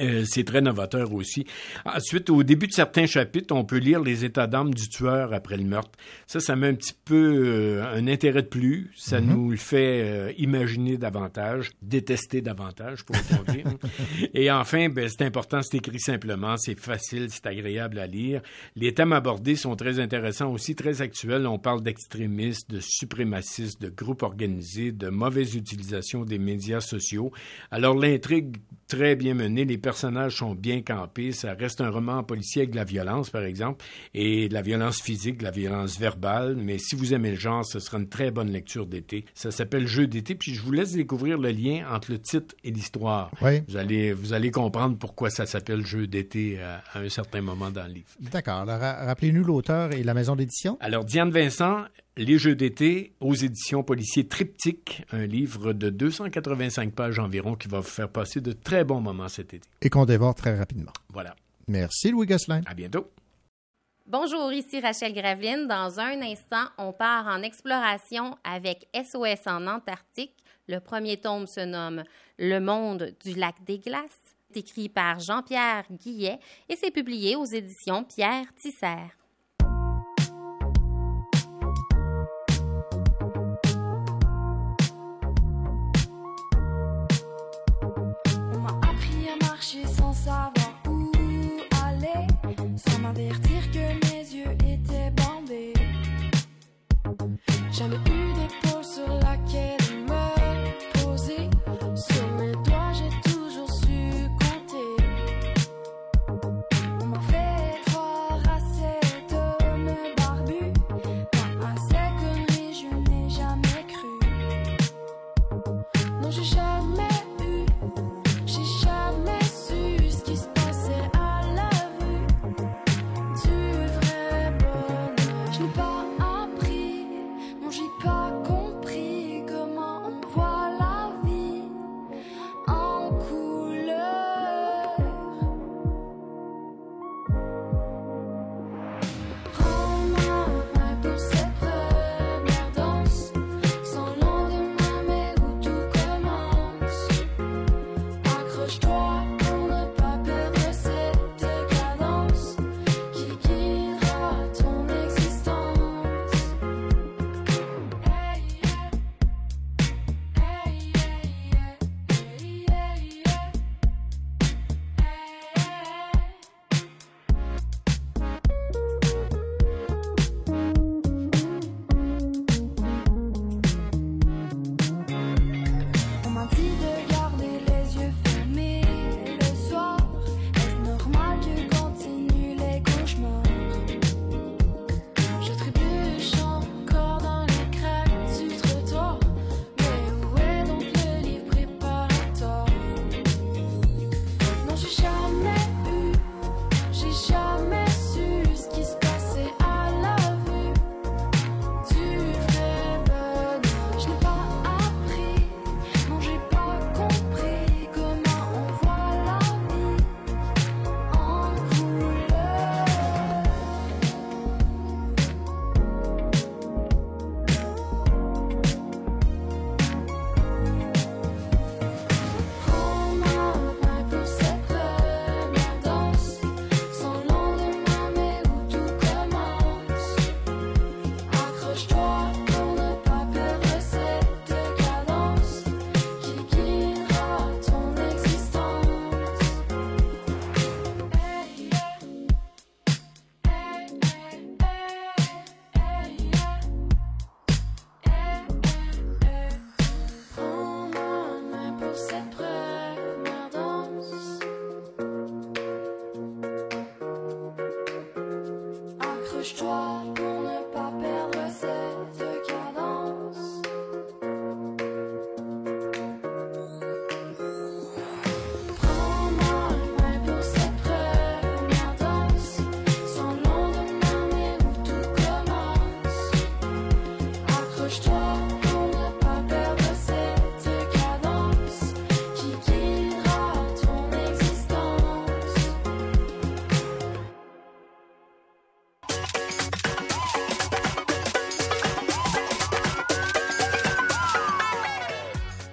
Euh, c'est très novateur aussi. Ensuite, au début de certains chapitres, on peut lire les états d'âme du tueur après le meurtre. Ça, ça met un petit peu euh, un intérêt de plus. Ça Mhm. nous le fait euh, imaginer davantage, détester davantage, pourrait-on dire. Et enfin, ben, c'est important, c'est écrit simplement, c'est facile, c'est agréable à lire. Les thèmes abordés sont très intéressants aussi, très actuels. On parle d'extrémistes, de suprémacistes, de groupes organisés, de mauvaise utilisation des médias sociaux. Alors l'intrigue très bien menée, les personnages sont bien campés, ça reste un roman policier avec de la violence par exemple et de la violence physique, de la violence verbale, mais si vous aimez le genre, ce sera une très bonne lecture d'été. Ça s'appelle Jeu d'été puis je vous laisse découvrir le lien entre le titre et l'histoire. Oui. Vous allez vous allez comprendre pourquoi ça s'appelle Jeu d'été à, à un certain moment dans le livre. D'accord. Alors, ra- rappelez-nous l'auteur et la maison d'édition. Alors, Diane Vincent, Les Jeux d'été aux éditions policiers Triptyque, un livre de 285 pages environ qui va vous faire passer de très bons moments cet été. Et qu'on dévore très rapidement. Voilà. Merci, Louis Gosselin. À bientôt. Bonjour, ici Rachel Graveline. Dans un instant, on part en exploration avec SOS en Antarctique. Le premier tome se nomme Le monde du lac des glaces, écrit par Jean-Pierre Guillet et c'est publié aux éditions Pierre Tisser.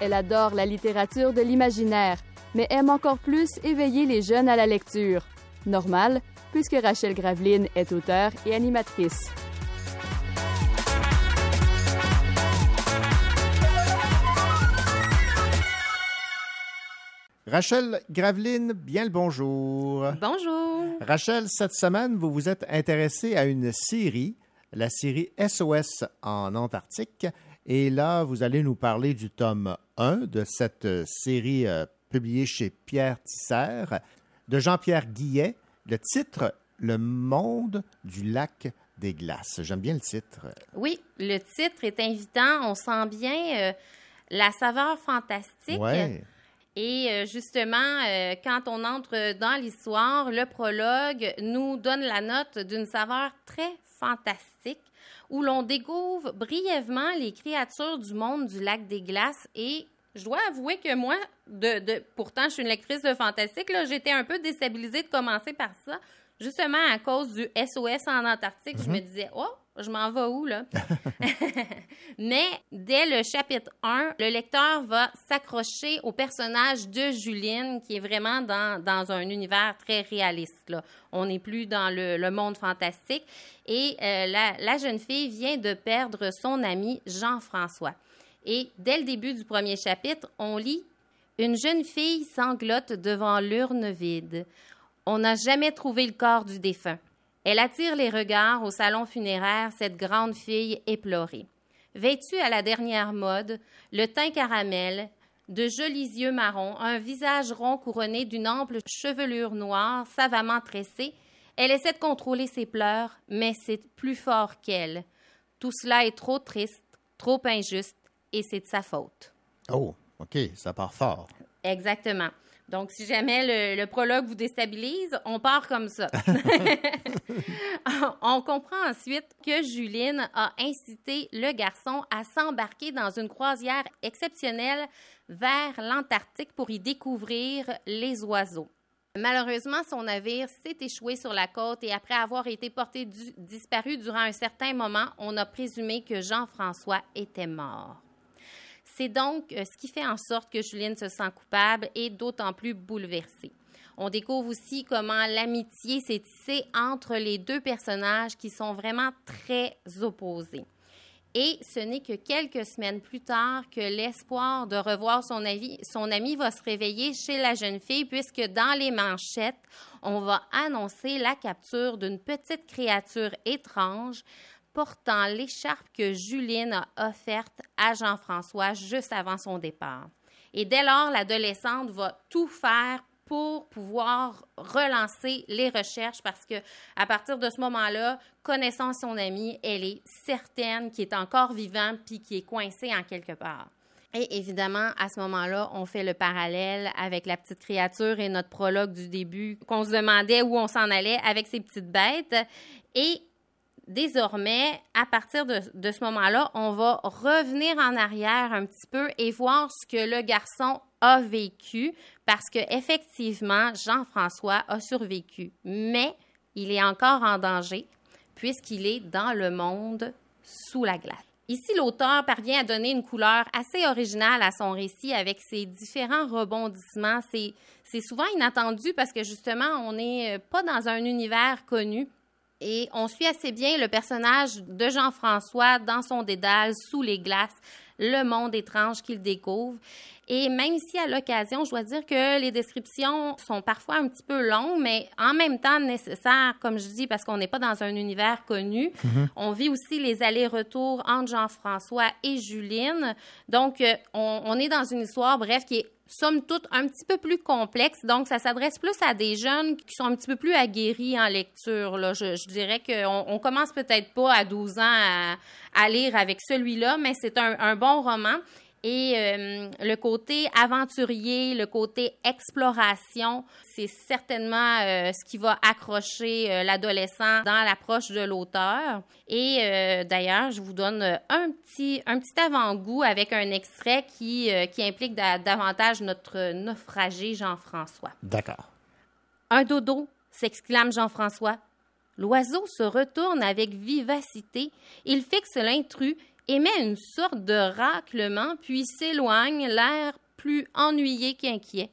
Elle adore la littérature de l'imaginaire, mais aime encore plus éveiller les jeunes à la lecture. Normal, puisque Rachel Graveline est auteure et animatrice. Rachel Graveline, bien le bonjour. Bonjour. Rachel, cette semaine, vous vous êtes intéressée à une série, la série SOS en Antarctique. Et là, vous allez nous parler du tome 1 de cette euh, série euh, publiée chez Pierre Tisser de Jean-Pierre Guillet. Le titre, Le monde du lac des glaces. J'aime bien le titre. Oui, le titre est invitant. On sent bien euh, la saveur fantastique. Ouais. Et justement, quand on entre dans l'histoire, le prologue nous donne la note d'une saveur très fantastique où l'on découvre brièvement les créatures du monde du lac des glaces et je dois avouer que moi, de, de- pourtant je suis une lectrice de fantastique, là, j'étais un peu déstabilisée de commencer par ça, justement à cause du SOS en Antarctique. Je me disais, oh, je m'en vais où là? Mais dès le chapitre 1, le lecteur va s'accrocher au personnage de Juline, qui est vraiment dans, dans un univers très réaliste. Là. On n'est plus dans le, le monde fantastique. Et euh, la, la jeune fille vient de perdre son ami Jean-François. Et dès le début du premier chapitre, on lit Une jeune fille sanglote devant l'urne vide. On n'a jamais trouvé le corps du défunt. Elle attire les regards au salon funéraire, cette grande fille éplorée. Vêtue à la dernière mode, le teint caramel, de jolis yeux marrons, un visage rond couronné d'une ample chevelure noire savamment tressée, elle essaie de contrôler ses pleurs, mais c'est plus fort qu'elle. Tout cela est trop triste, trop injuste, et c'est de sa faute. Oh, OK, ça part fort. Exactement. Donc, si jamais le, le prologue vous déstabilise, on part comme ça. on comprend ensuite que Juline a incité le garçon à s'embarquer dans une croisière exceptionnelle vers l'Antarctique pour y découvrir les oiseaux. Malheureusement, son navire s'est échoué sur la côte et après avoir été porté du- disparu durant un certain moment, on a présumé que Jean-François était mort. C'est donc euh, ce qui fait en sorte que Juline se sent coupable et d'autant plus bouleversée. On découvre aussi comment l'amitié s'est tissée entre les deux personnages qui sont vraiment très opposés. Et ce n'est que quelques semaines plus tard que l'espoir de revoir son, avis- son ami va se réveiller chez la jeune fille, puisque dans les manchettes, on va annoncer la capture d'une petite créature étrange portant l'écharpe que Juline a offerte à Jean-François juste avant son départ. Et dès lors, l'adolescente va tout faire pour pouvoir relancer les recherches parce que à partir de ce moment-là, connaissant son ami, elle est certaine qu'il est encore vivant puis qu'il est coincé en quelque part. Et évidemment, à ce moment-là, on fait le parallèle avec la petite créature et notre prologue du début, qu'on se demandait où on s'en allait avec ces petites bêtes. Et désormais, à partir de, ce moment-là, on va revenir en arrière un petit peu et voir ce que le garçon a vécu parce que effectivement, Jean-François a survécu, mais il est encore en danger puisqu'il est dans le monde sous la glace. Ici, l'auteur parvient à donner une couleur assez originale à son récit avec ses différents rebondissements. C'est, souvent inattendu parce que justement, on n'est pas dans un univers connu. Et on suit assez bien le personnage de Jean-François dans son dédale, sous les glaces, le monde étrange qu'il découvre. Et même si à l'occasion, je dois dire que les descriptions sont parfois un petit peu longues, mais en même temps nécessaires, comme je dis, parce qu'on n'est pas dans un univers connu. Mhm. On vit aussi les allers-retours entre Jean-François et Juline. Donc, euh, on, on est dans une histoire, bref, qui est somme toute un petit peu plus complexe. Donc, ça s'adresse plus à des jeunes qui sont un petit peu plus aguerris en lecture. Je, dirais qu'on on commence peut-être pas à 12 ans à, lire avec celui-là, mais c'est un bon roman. Et euh, le côté aventurier, le côté exploration, c'est certainement euh, ce qui va accrocher euh, l'adolescent dans l'approche de l'auteur. Et d'ailleurs, je vous donne un petit, un petit avant-goût avec un extrait qui, qui implique da- davantage notre naufragé Jean-François. D'accord. Un dodo, s'exclame Jean-François. L'oiseau se retourne avec vivacité. Il fixe l'intrus émet une sorte de raclement, puis s'éloigne, l'air plus ennuyé qu'inquiet.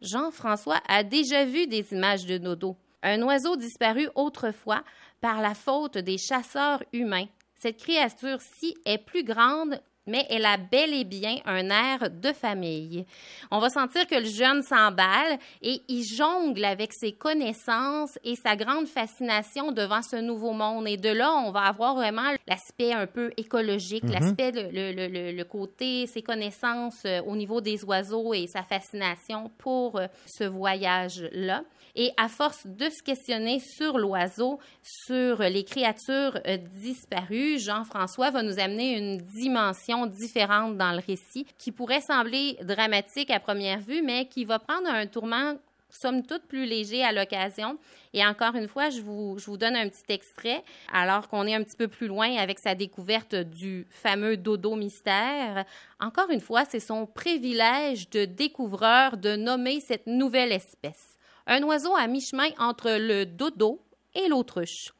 Jean-François a déjà vu des images de dodo. Un oiseau disparu autrefois par la faute des chasseurs humains. Cette créature-ci est plus grande mais elle a bel et bien un air de famille. On va sentir que le jeune s'emballe et il jongle avec ses connaissances et sa grande fascination devant ce nouveau monde. Et de là, on va avoir vraiment l'aspect un peu écologique, Mhm. l'aspect, le, le- le- le côté, ses connaissances euh, au niveau des oiseaux et sa fascination pour euh, ce voyage-là. Et à force de se questionner sur l'oiseau, sur les créatures euh, disparues, Jean-François va nous amener une dimension différente dans le récit qui pourrait sembler dramatique à première vue, mais qui va prendre un tourment somme toute plus léger à l'occasion. Et encore une fois, je vous, je vous donne un petit extrait, alors qu'on est un petit peu plus loin avec sa découverte du fameux dodo mystère. Encore une fois, c'est son privilège de découvreur de nommer cette nouvelle espèce. Un oiseau à mi-chemin entre le dodo et l'autruche.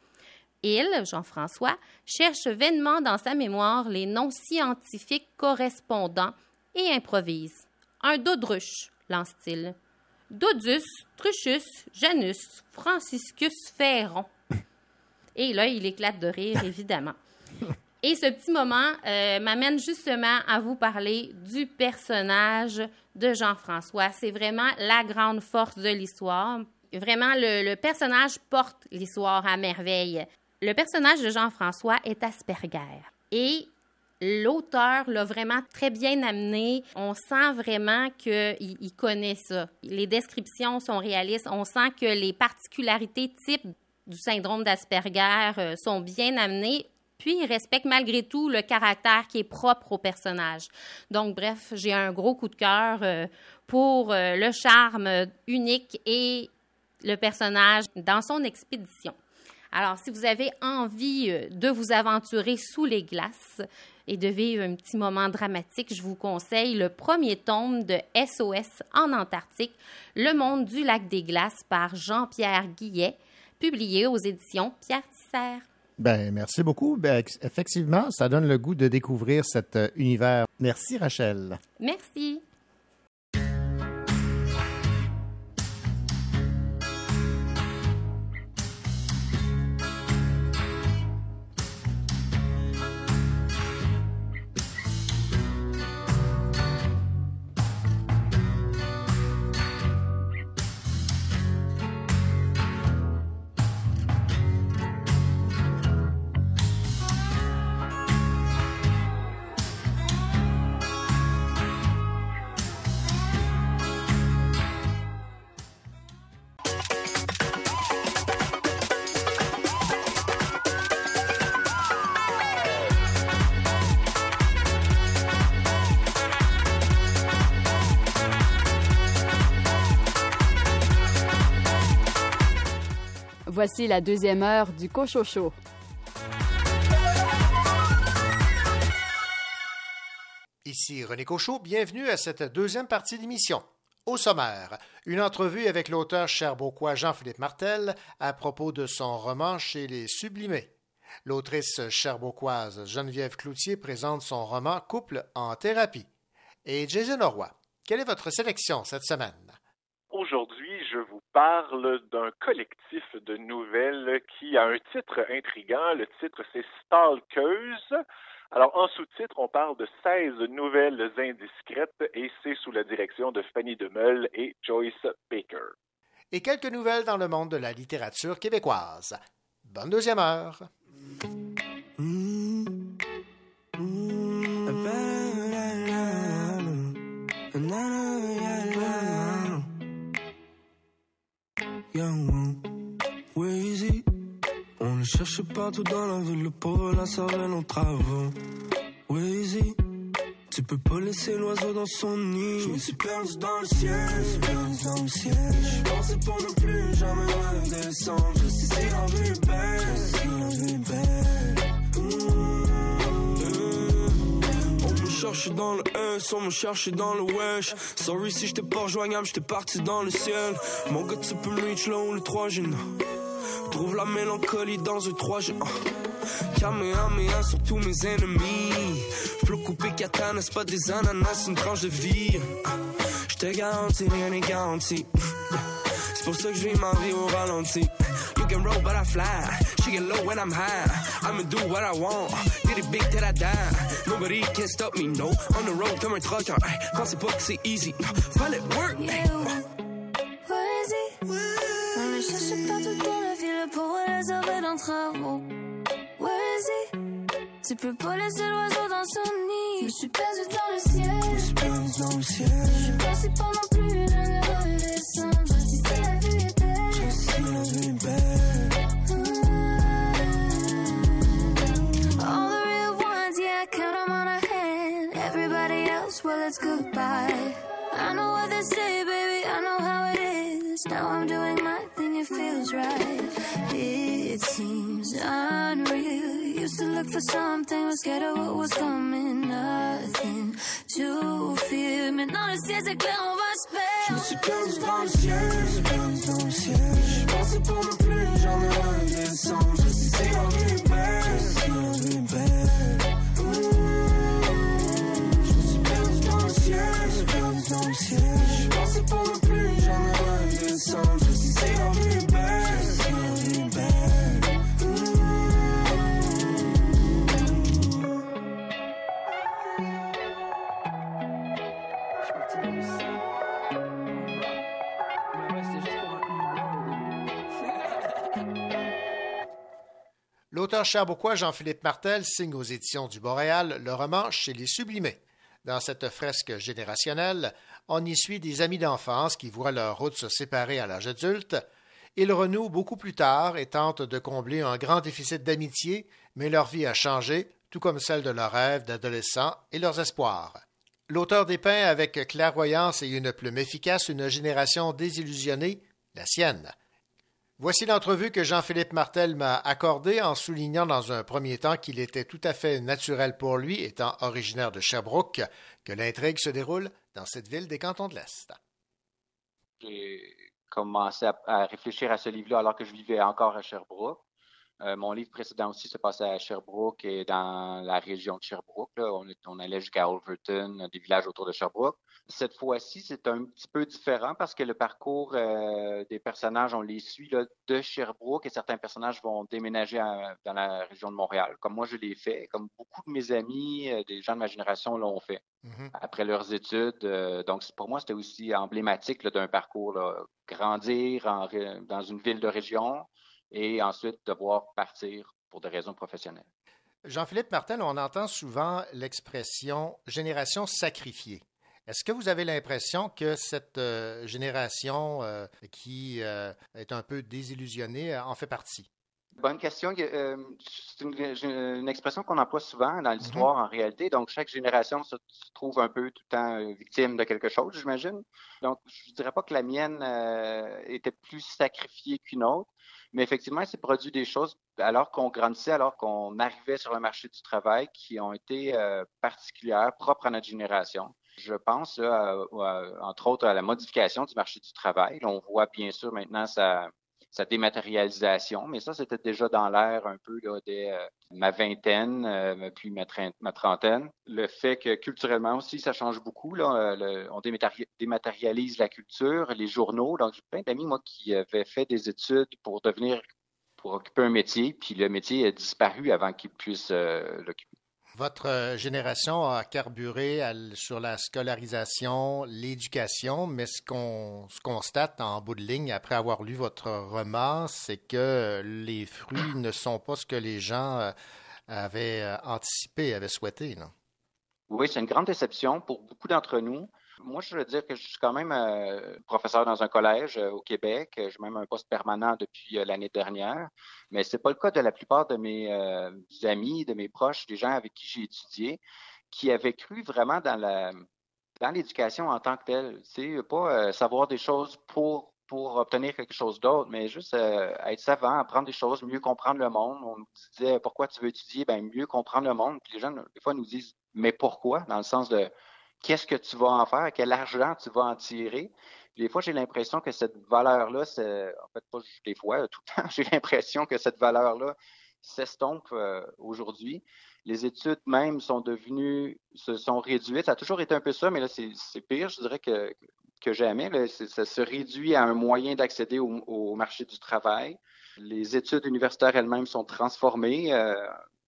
Il, Jean-François, cherche vainement dans sa mémoire les noms scientifiques correspondants et improvise. Un dodruche, lance-t-il. Dodus, Truchus, Janus, Franciscus Ferron. Et là, il éclate de rire, évidemment. Et ce petit moment euh, m'amène justement à vous parler du personnage de Jean-François. C'est vraiment la grande force de l'histoire. Vraiment, le, personnage porte l'histoire à merveille. Le personnage de Jean-François est Asperger. Et l'auteur l'a vraiment très bien amené. On sent vraiment qu'il il connaît ça. Les descriptions sont réalistes. On sent que les particularités types du syndrome d'Asperger euh, sont bien amenées. Puis, il respecte malgré tout le caractère qui est propre au personnage. Donc, bref, j'ai un gros coup de cœur euh, pour euh, le charme unique et le personnage dans son expédition. Alors, si vous avez envie euh, de vous aventurer sous les glaces et de vivre un petit moment dramatique, je vous conseille le premier tome de SOS en Antarctique, Le monde du lac des glaces par Jean-Pierre Guillet, publié aux éditions Pierre Tisser. Ben, merci beaucoup. Ben, effectivement, ça donne le goût de découvrir cet euh, univers. Merci, Rachel. Merci. Voici la deuxième heure du Cochocho. Ici René Cochot, bienvenue à cette deuxième partie d'émission. Au sommaire, une entrevue avec l'auteur cherbourgois Jean-Philippe Martel à propos de son roman Chez les Sublimés. L'autrice cherbourgoise Geneviève Cloutier présente son roman Couple en thérapie. Et Jason Leroy, quelle est votre sélection cette semaine? Je vous parle d'un collectif de nouvelles qui a un titre intriguant. Le titre, c'est Stalkeuse. Alors, en sous-titre, on parle de 16 nouvelles indiscrètes et c'est sous la direction de Fanny Demeul et Joyce Baker. Et quelques nouvelles dans le monde de la littérature québécoise. Bonne deuxième heure. Weezy. On le cherche partout dans la ville, le pauvre la cervelle en travaux. Weezy. Tu peux pas laisser l'oiseau dans son nid. Je me suis perdu dans le ciel, je me suis perdu dans le ciel. Je pensais pour ne plus jamais redescendre. Je sais si la vie est belle, si la vie est belle. Mmh. Cherche dans le S, on me cherche dans le wesh. Sorry si j'étais pas rejoignable, j'étais parti dans le ciel. Mon gars, tu peux reach là où le 3 G. Trouve la mélancolie dans un 3 G. Kamehameha sur tous mes ennemis. Découper katana, c'est pas des ananas, c'est une tranche de vie. Je te garantis, rien n'est garanti. C'est pour ça que je vis ma vie au ralenti. Can roll, but I fly. She get low when I'm high. I'ma do what I want. Did it big till I die. Nobody can stop me, no. On the road comme un trucker. Hey, pensez pas que c'est easy. Fallait work. Hey. Where is he? On le cherche partout dans la ville pour les arrêts d'un travaux. Where is he? Tu peux pas laisser l'oiseau dans son nid. Je suis perdu dans le ciel. Je suis perdu dans le ciel. Je suis passé pendant plus well, it's goodbye. I know what they say, baby, I know how it is. Now I'm doing my thing, it feels right. It seems unreal. Used to look for something, was scared of what was coming. Nothing to fear. Maintenant, le ciel, c'est clair, on va se Je me suis je suis perdu dans le ciel. Pensais pas non plus, j'en ai un descendre. Je sais si belle, je est belle. Je suis perdu dans le ciel, je suis perdu dans le ciel. Je pensais pas non plus, j'en ai L'auteur cherbourgois Jean-Philippe Martel signe aux éditions du Boréal le roman Chez les Sublimés. Dans cette fresque générationnelle, on y suit des amis d'enfance qui voient leur route se séparer à l'âge adulte. Ils renouent beaucoup plus tard et tentent de combler un grand déficit d'amitié, mais leur vie a changé, tout comme celle de leurs rêves d'adolescents et leurs espoirs. L'auteur dépeint avec clairvoyance et une plume efficace une génération désillusionnée, la sienne. Voici l'entrevue que Jean-Philippe Martel m'a accordée en soulignant dans un premier temps qu'il était tout à fait naturel pour lui, étant originaire de Sherbrooke, que l'intrigue se déroule dans cette ville des cantons de l'Est. J'ai commencé à, réfléchir à ce livre-là alors que je vivais encore à Sherbrooke. Euh, mon livre précédent aussi se passait à Sherbrooke et dans la région de Sherbrooke. là. On, est- on allait jusqu'à Overton, des villages autour de Sherbrooke. Cette fois-ci, c'est un petit peu différent parce que le parcours euh, des personnages, on les suit là, de Sherbrooke et certains personnages vont déménager à- dans la région de Montréal. Comme moi, je l'ai fait, comme beaucoup de mes amis, euh, des gens de ma génération l'ont fait après leurs études. Euh, donc, pour moi, c'était aussi emblématique d'un parcours. là. Grandir en dans une ville de région et ensuite devoir partir pour des raisons professionnelles. Jean-Philippe Martel, on entend souvent l'expression génération sacrifiée. Est-ce que vous avez l'impression que cette euh, génération euh, qui euh, est un peu désillusionnée en fait partie? Bonne question. C'est une, une expression qu'on emploie souvent dans l'histoire en réalité. Donc, chaque génération se, trouve un peu tout le temps victime de quelque chose, j'imagine. Donc, je ne dirais pas que la mienne euh, était plus sacrifiée qu'une autre, mais effectivement, il s'est produit des choses alors qu'on grandissait, alors qu'on arrivait sur le marché du travail qui ont été euh, particulières, propres à notre génération. Je pense, entre autres, à la modification du marché du travail. On voit bien sûr maintenant sa, sa dématérialisation, mais ça, c'était déjà dans l'air un peu dès euh, ma vingtaine, euh, puis ma, trentaine. Le fait que culturellement aussi, ça change beaucoup. On dématéri- dématérialise la culture, les journaux. Donc, j'ai plein d'amis, moi, qui avaient fait des études pour devenir, pour occuper un métier, puis le métier a disparu avant qu'ils puissent euh, l'occuper. Votre euh, génération a carburé sur la scolarisation, l'éducation, mais ce qu'on constate en bout de ligne après avoir lu votre roman, c'est que les fruits ne sont pas ce que les gens euh, avaient euh, anticipé, avaient souhaité. là. Oui, c'est une grande déception pour beaucoup d'entre nous. Moi, je veux dire que je suis quand même euh, professeur dans un collège euh, au Québec. J'ai même un poste permanent depuis euh, l'année dernière. Mais c'est pas le cas de la plupart de mes euh, amis, de mes proches, des gens avec qui j'ai étudié, qui avaient cru vraiment dans la dans l'éducation en tant que telle. Sais, pas euh, savoir des choses pour obtenir quelque chose d'autre, mais juste euh, être savant, apprendre des choses, mieux comprendre le monde. On nous disait pourquoi tu veux étudier, ben mieux comprendre le monde. Puis les gens, des fois, nous disent mais pourquoi? Dans le sens de qu'est-ce que tu vas en faire, quel argent tu vas en tirer. Puis des fois, j'ai l'impression que cette valeur-là, c'est en fait pas juste des fois, tout le temps, j'ai l'impression que cette valeur-là s'estompe euh, aujourd'hui. Les études même sont devenues, se sont réduites. Ça a toujours été un peu ça, mais là, c'est pire, je dirais, que, que jamais. là. Ça se réduit à un moyen d'accéder au, au marché du travail. Les études universitaires elles-mêmes sont transformées euh,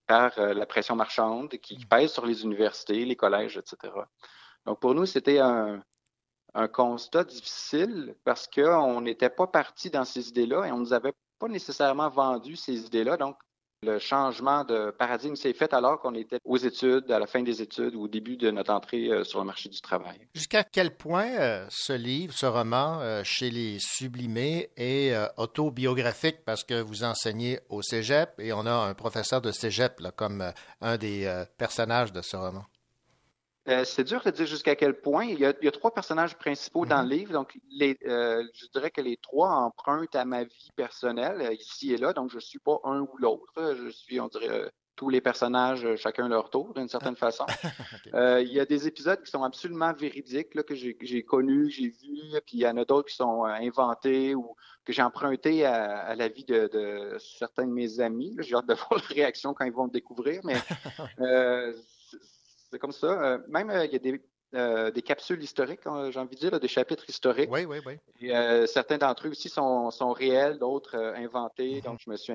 par euh, la pression marchande qui qui pèse sur les universités, les collèges, etc. Donc, pour nous, c'était un, constat difficile parce qu'on n'était pas parti dans ces idées-là et on ne nous avait pas nécessairement vendu ces idées-là. Donc, le changement de paradigme s'est fait alors qu'on était aux études, à la fin des études ou au début de notre entrée euh, sur le marché du travail. Jusqu'à quel point euh, ce livre, ce roman euh, chez les Sublimés est autobiographique? Parce que vous enseignez au cégep et on a un professeur de cégep comme un des personnages de ce roman. Euh, c'est dur de dire jusqu'à quel point. Il y a, il y a trois personnages principaux dans le livre. Donc, les, euh, je dirais que les trois empruntent à ma vie personnelle, euh, ici et là. Donc, je ne suis pas un ou l'autre. Je suis, on dirait, tous les personnages, chacun leur tour, d'une certaine façon. Euh, il y a des épisodes qui sont absolument véridiques, là, que j'ai connus, que j'ai vus, puis il y en a d'autres qui sont inventés ou que j'ai empruntés à, à la vie de, de certains de mes amis. J'ai hâte de voir leur réaction quand ils vont le découvrir, mais c'est- comme ça. Euh, même, euh, il y a des, euh, des capsules historiques, hein, j'ai envie de dire, là, des chapitres historiques. Oui, oui, oui. Et, euh, certains d'entre eux aussi sont, sont réels, d'autres euh, inventés. Donc, je me suis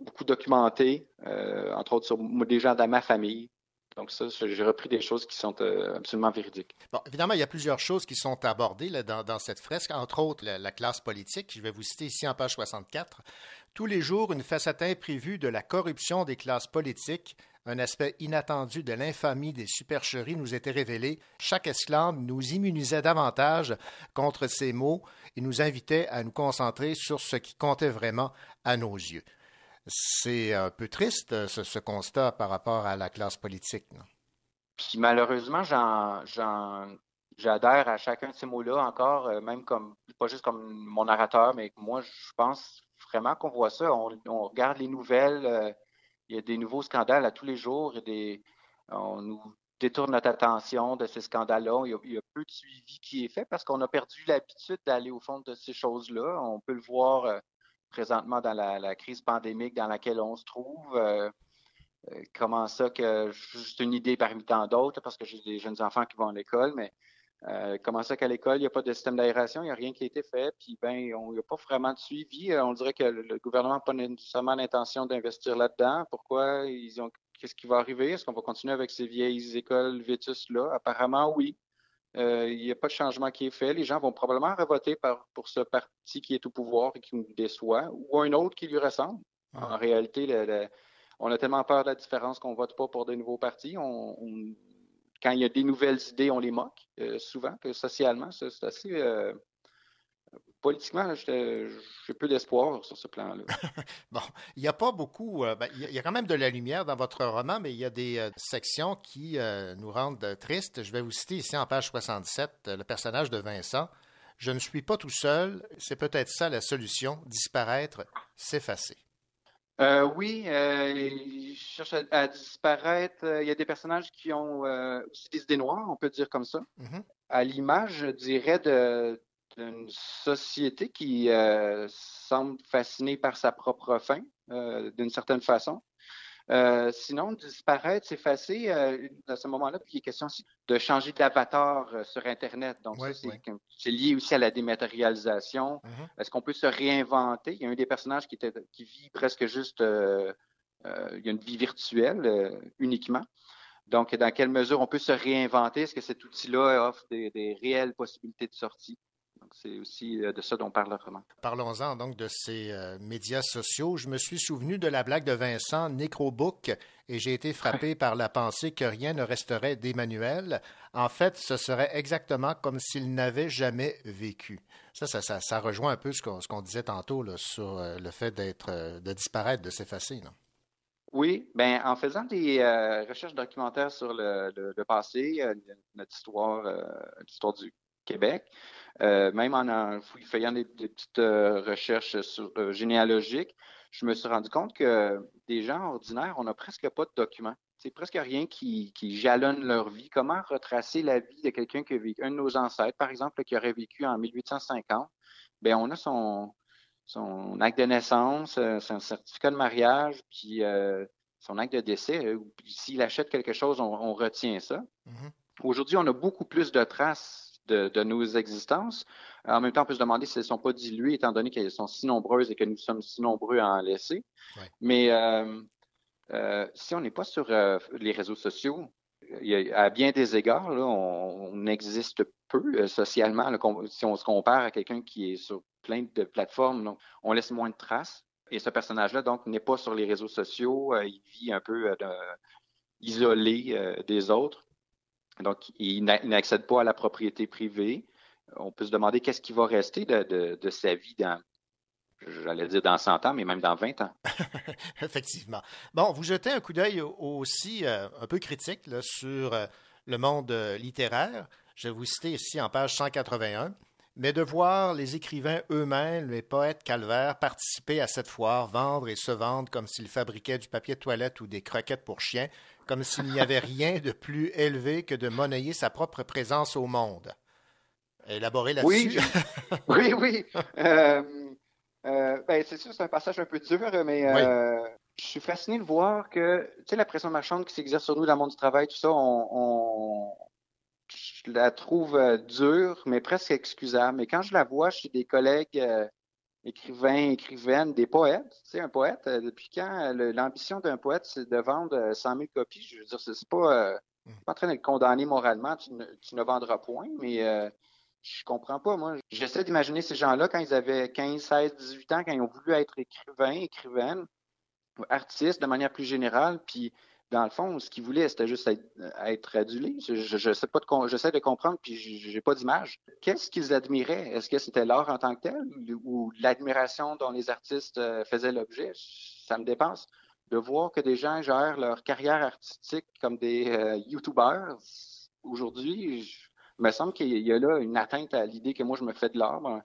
beaucoup documenté, entre autres sur des gens de ma famille. Donc, ça, j'ai repris des choses qui sont absolument véridiques. Bon, évidemment, il y a plusieurs choses qui sont abordées là, dans, dans cette fresque, entre autres la, la classe politique. Je vais vous citer ici en page 64. Tous les jours, une facette imprévue de la corruption des classes politiques, un aspect inattendu de l'infamie des supercheries nous était révélé. Chaque esclave nous immunisait davantage contre ces maux et nous invitait à nous concentrer sur ce qui comptait vraiment à nos yeux. C'est un peu triste, ce, constat par rapport à la classe politique. non? Puis malheureusement, j'adhère à chacun de ces mots-là encore, euh, même comme, pas juste comme mon narrateur, mais moi, je pense vraiment qu'on voit ça. On, on regarde les nouvelles, euh, il y a des nouveaux scandales à tous les jours, a des, on nous détourne notre attention de ces scandales-là. Il y a, peu de suivi qui est fait parce qu'on a perdu l'habitude d'aller au fond de ces choses-là. On peut le voir euh, présentement dans la, la crise pandémique dans laquelle on se trouve. Euh, euh, comment ça que juste une idée parmi tant d'autres, parce que j'ai des jeunes enfants qui vont à l'école, mais euh, comment ça qu'à l'école, il n'y a pas de système d'aération, il n'y a rien qui a été fait, puis ben, on n'y a pas vraiment de suivi. Euh, On dirait que le, gouvernement n'a pas nécessairement l'intention d'investir là-dedans. Pourquoi? Ils ont qu'est-ce qui va arriver? Est-ce qu'on va continuer avec ces vieilles écoles vétustes-là? Apparemment, oui. Euh, il n'y a pas de changement qui est fait. Les gens vont probablement revoter par, pour ce parti qui est au pouvoir et qui nous déçoit, ou un autre qui lui ressemble. En réalité, le- le- on a tellement peur de la différence qu'on vote pas pour des nouveaux partis. On, on- quand il y a des nouvelles idées, on les moque euh, souvent, que socialement, c'est assez. euh, politiquement, j'ai peu d'espoir sur ce plan-là. Bon, il n'y a pas beaucoup, euh, ben, il y a- quand même de la lumière dans votre roman, mais il y a des sections qui nous rendent tristes. Je vais vous citer ici en page 67 euh, le personnage de Vincent. Je ne suis pas tout seul, c'est peut-être ça la solution, disparaître, s'effacer. Euh, oui, euh, il cherche à, à disparaître. Euh, Il y a des personnages qui ont euh, aussi des idées noires, on peut dire comme ça. Mhm. À l'image, je dirais, d'une société qui semble fascinée par sa propre fin, d'une certaine façon. Euh, sinon, disparaître, s'effacer, euh, à ce moment-là, puis il est question aussi de changer d'avatar euh, sur Internet. Donc, Ouais, ça, c'est ouais. lié aussi à la dématérialisation. Mhm. Est-ce qu'on peut se réinventer? Il y a un des personnages qui, était, qui vit presque juste, euh, il y a une vie virtuelle uniquement. Donc, dans quelle mesure on peut se réinventer? Est-ce que cet outil-là offre des, des réelles possibilités de sortie? C'est aussi euh, de ça dont parle le roman. Parlons-en donc de ces euh, médias sociaux. Je me suis souvenu de la blague de Vincent, Necrobook, et j'ai été frappé par la pensée que rien ne resterait d'Emmanuel. En fait, ce serait exactement comme s'il n'avait jamais vécu. Ça, ça, ça, ça rejoint un peu ce qu'on disait tantôt là, sur euh, le fait d'être, euh, de disparaître, de s'effacer. non? Oui, ben en faisant des euh, recherches documentaires sur le, le- le passé, notre histoire, l'histoire du Québec, euh, même en, en fouillant des, des petites euh, recherches sur, euh, généalogiques, je me suis rendu compte que des gens ordinaires, on n'a presque pas de documents. C'est presque rien qui, qui jalonne leur vie. Comment retracer la vie de quelqu'un qui a vécu, un de nos ancêtres, par exemple, qui aurait vécu en 1850? Ben, on a son, son acte de naissance, son certificat de mariage, puis son acte de décès. S'il achète quelque chose, on, on retient ça. Mhm. Aujourd'hui, on a beaucoup plus de traces de, de nos existences. En même temps, on peut se demander si elles ne sont pas diluées, étant donné qu'elles sont si nombreuses et que nous sommes si nombreux à en laisser. Ouais. Mais euh, euh, si on n'est pas sur euh, les réseaux sociaux, a- à bien des égards, là, on, on existe peu socialement. là, si on se compare à quelqu'un qui est sur plein de plateformes, donc, on laisse moins de traces. Et ce personnage-là, donc, n'est pas sur les réseaux sociaux. il vit un peu isolé des autres. Donc, il n'a- il n'accède pas à la propriété privée. On peut se demander qu'est-ce qui va rester de, sa vie dans, j'allais dire dans 100 ans, mais même dans 20 ans. Effectivement. Bon, vous jetez un coup d'œil au- aussi euh, un peu critique sur euh, le monde euh, littéraire. Je vais vous citer ici en page 181. Mais de voir les écrivains eux-mêmes, les poètes calvaires, participer à cette foire, vendre et se vendre comme s'ils fabriquaient du papier de toilette ou des croquettes pour chiens, comme s'il n'y avait rien de plus élevé que de monnayer sa propre présence au monde. Élaborer Oui, là-dessus. oui, oui. Euh, euh, ben, c'est sûr, c'est un passage un peu dur, mais euh, je suis fasciné de voir que, tu sais, la pression marchande qui s'exerce sur nous dans le monde du travail, tout ça, on, on- je la trouve dure, mais presque excusable. Mais quand je la vois chez des collègues écrivains, écrivaines, des poètes, tu sais, un poète, euh, depuis quand euh, l'ambition d'un poète, c'est de vendre euh, 100 000 copies? Je veux dire, c'est pas, euh, pas en train de le condamner moralement, tu ne, vendras point, mais euh, je comprends pas, moi. J'essaie d'imaginer ces gens-là quand ils avaient 15, 16, 18 ans, quand ils ont voulu être écrivains, écrivaines, artistes de manière plus générale, puis dans le fond, ce qu'ils voulaient, c'était juste être, être adulés. Je, sais pas j'essaie de comprendre, puis j'ai pas d'image. Qu'est-ce qu'ils admiraient? Est-ce que c'était l'art en tant que tel ou l'admiration dont les artistes euh, faisaient l'objet? Ça me dépasse. De voir que des gens gèrent leur carrière artistique comme des euh, YouTubers, aujourd'hui, il me semble qu'il y a là une atteinte à l'idée que moi, je me fais de l'art. Ben,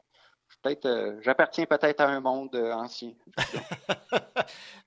peut-être, euh, j'appartiens peut-être à un monde euh, ancien.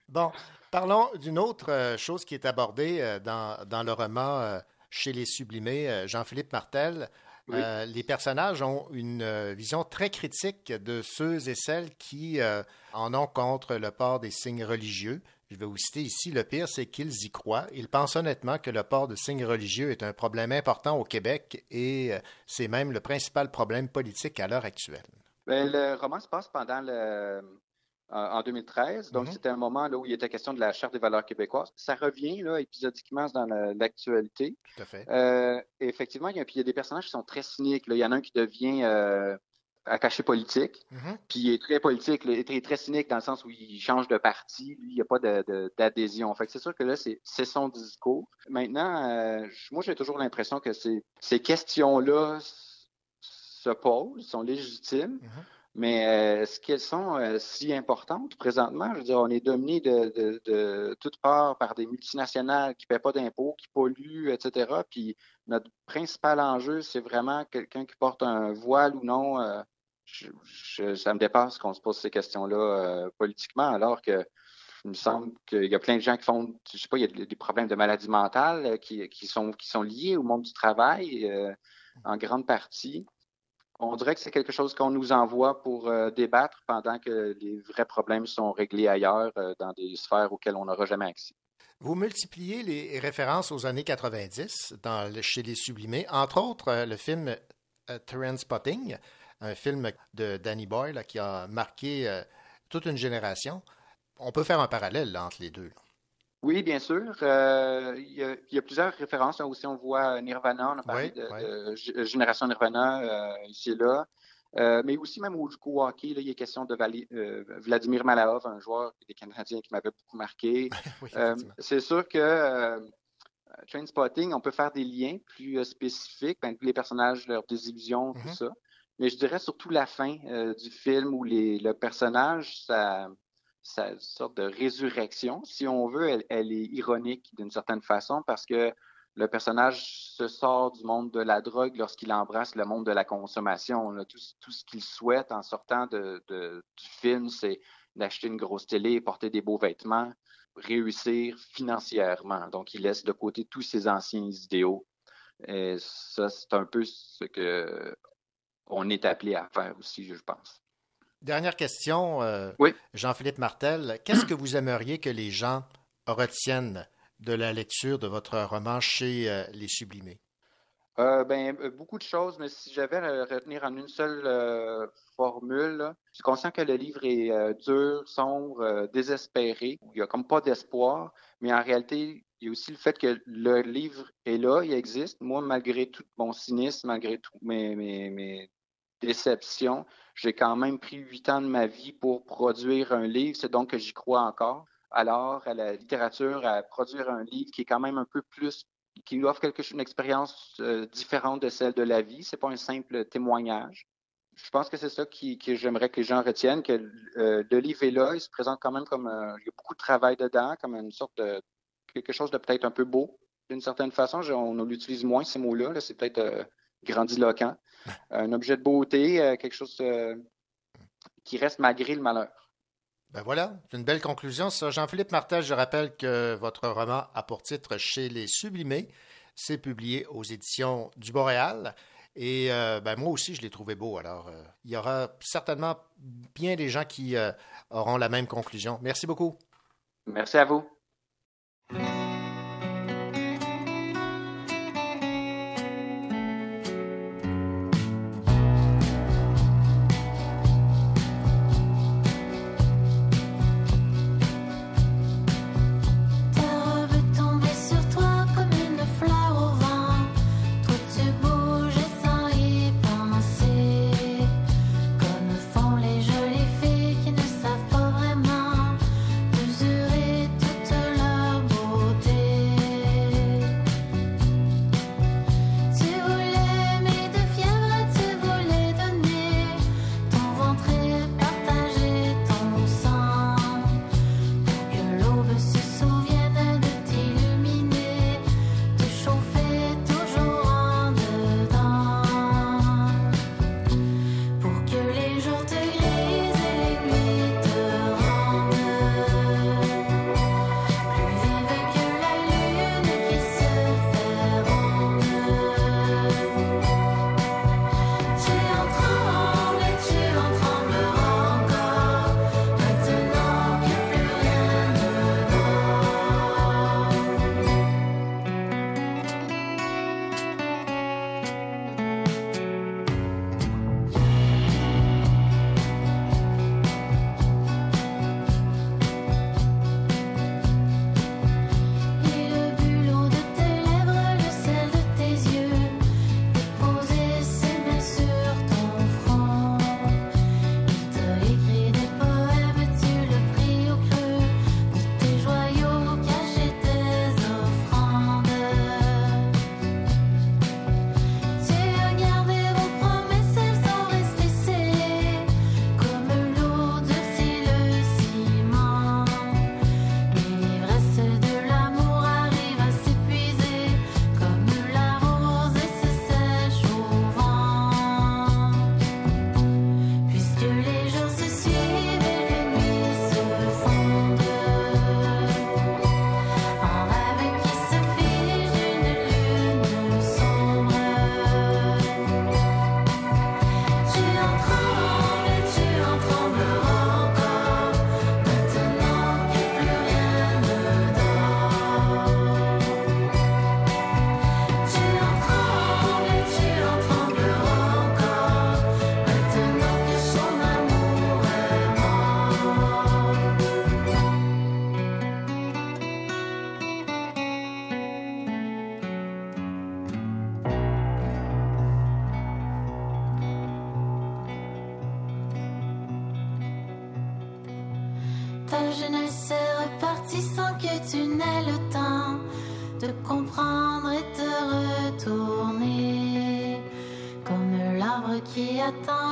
Bon, parlons d'une autre euh, chose qui est abordée dans, dans le roman Chez les Sublimés, Jean-Philippe Martel. Oui. Euh, les personnages ont une vision très critique de ceux et celles qui euh, en ont contre le port des signes religieux. Je vais vous citer ici, le pire, c'est qu'ils y croient. Ils pensent honnêtement que le port de signes religieux est un problème important au Québec et euh, c'est même le principal problème politique à l'heure actuelle. Ben, le roman se passe pendant le, en en 2013, donc Mhm. c'était un moment là, où il était question de la Charte des valeurs québécoises. Ça revient là, épisodiquement dans la- l'actualité. Tout à fait. Euh, effectivement, il y, a, puis il y a des personnages qui sont très cyniques. là. Il y en a un qui devient euh, attaché politique, Mhm. puis il est très politique, il est très, très cynique dans le sens où il change de parti. Lui, il n'y a pas d'adhésion. Fait que c'est sûr que là, c'est son discours. Maintenant, euh, moi, j'ai toujours l'impression que ces, ces questions-là se posent, sont légitimes. Mhm. Mais euh, est-ce qu'elles sont euh, si importantes? Présentement? Je veux dire, on est dominé de, de, de toutes parts par des multinationales qui ne paient pas d'impôts, qui polluent, etc. Puis notre principal enjeu, c'est vraiment quelqu'un qui porte un voile ou non. euh, je- je- ça me dépasse qu'on se pose ces questions-là politiquement, alors que il me semble qu'il y a plein de gens qui font, je sais pas, il y a des- problèmes de maladie mentale qui, qui sont, qui sont liés au monde du travail en grande partie. On dirait que c'est quelque chose qu'on nous envoie pour euh, débattre pendant que les vrais problèmes sont réglés ailleurs, euh, dans des sphères auxquelles on n'aura jamais accès. Vous multipliez les références aux années 90 dans le- chez les Sublimés, entre autres euh, le film Spotting, un film de Danny Boyle qui a marqué toute une génération. On peut faire un parallèle entre les deux. Oui, bien sûr. Euh, il, y a, il y a plusieurs références. Là aussi, on voit Nirvana, on a parlé Oui, de, oui. de G- Génération Nirvana euh, ici et là. Euh, mais aussi, même au, au hockey, là, il est question de Vali- euh, Vladimir Malahov, un joueur des Canadiens qui m'avait beaucoup marqué. Oui, Euh, c'est sûr que euh, Trainspotting, on peut faire des liens plus euh, spécifiques, ben, les personnages, leurs désillusions, tout Mhm. ça. Mais je dirais surtout la fin euh, du film où les, le personnage, ça, une sorte de résurrection, si on veut, elle, est ironique d'une certaine façon parce que le personnage se sort du monde de la drogue lorsqu'il embrasse le monde de la consommation. Tout, tout ce qu'il souhaite en sortant de- du film, c'est d'acheter une grosse télé, porter des beaux vêtements, réussir financièrement. Donc, il laisse de côté tous ses anciens idéaux. Et ça, c'est un peu ce que on est appelé à faire aussi, je pense. Dernière question, euh, Oui. Jean-Philippe Martel. Qu'est-ce que vous aimeriez que les gens retiennent de la lecture de votre roman chez euh, Les Sublimés? Euh, ben, beaucoup de choses, mais si j'avais à retenir en une seule formule, là, je suis conscient que le livre est dur, sombre, désespéré. Il n'y a comme pas d'espoir, mais en réalité, il y a aussi le fait que le livre est là, il existe. Moi, malgré tout mon cynisme, malgré tout mes, mes, mes déceptions, j'ai quand même pris huit ans de ma vie pour produire un livre. C'est donc que j'y crois encore. Alors, à la littérature, à produire un livre qui est quand même un peu plus qui offre quelque chose, une expérience euh, différente de celle de la vie. C'est pas un simple témoignage. Je pense que c'est ça qui, que j'aimerais que les gens retiennent, que euh, le livre est là, il se présente quand même comme euh, il y a beaucoup de travail dedans, comme une sorte de quelque chose de peut-être un peu beau. D'une certaine façon, on, on utilise moins ces mots-là. là, c'est peut-être euh, grandiloquent. Un objet de beauté, euh, quelque chose euh, qui reste malgré le malheur. Ben voilà, c'est une belle conclusion. Ça. Jean-Philippe Martel, je rappelle que votre roman a pour titre Chez les Sublimés. C'est publié aux éditions du Boréal. Et euh, ben, moi aussi, je l'ai trouvé beau. Alors, euh, il y aura certainement bien des gens qui euh, auront la même conclusion. Merci beaucoup. Merci à vous.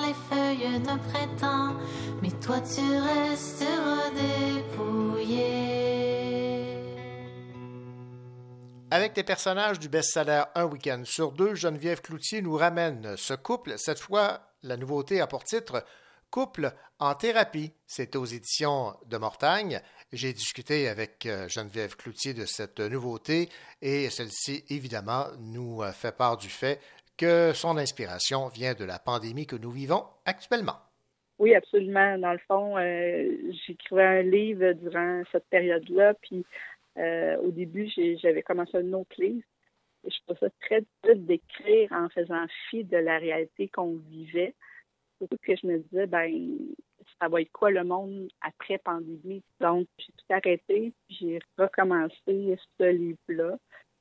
Les feuilles printemps, mais toi tu restes redépouillé. Avec des personnages du best-seller Un week-end sur deux, Geneviève Cloutier nous ramène ce couple. Cette fois, la nouveauté a pour titre Couple en thérapie. C'est aux éditions de Mortagne. J'ai discuté avec euh, Geneviève Cloutier de cette nouveauté et celle-ci, évidemment, nous euh, fait part du fait que son inspiration vient de la pandémie que nous vivons actuellement. Oui, absolument. Dans le fond, euh, j'écrivais un livre durant cette période-là, puis euh, au début, j'avais commencé un autre livre. Je trouvais ça très difficile d'écrire en faisant fi de la réalité qu'on vivait. Surtout que je me disais, ben, ça va être quoi le monde après pandémie? Donc, j'ai tout arrêté, puis j'ai recommencé ce livre-là.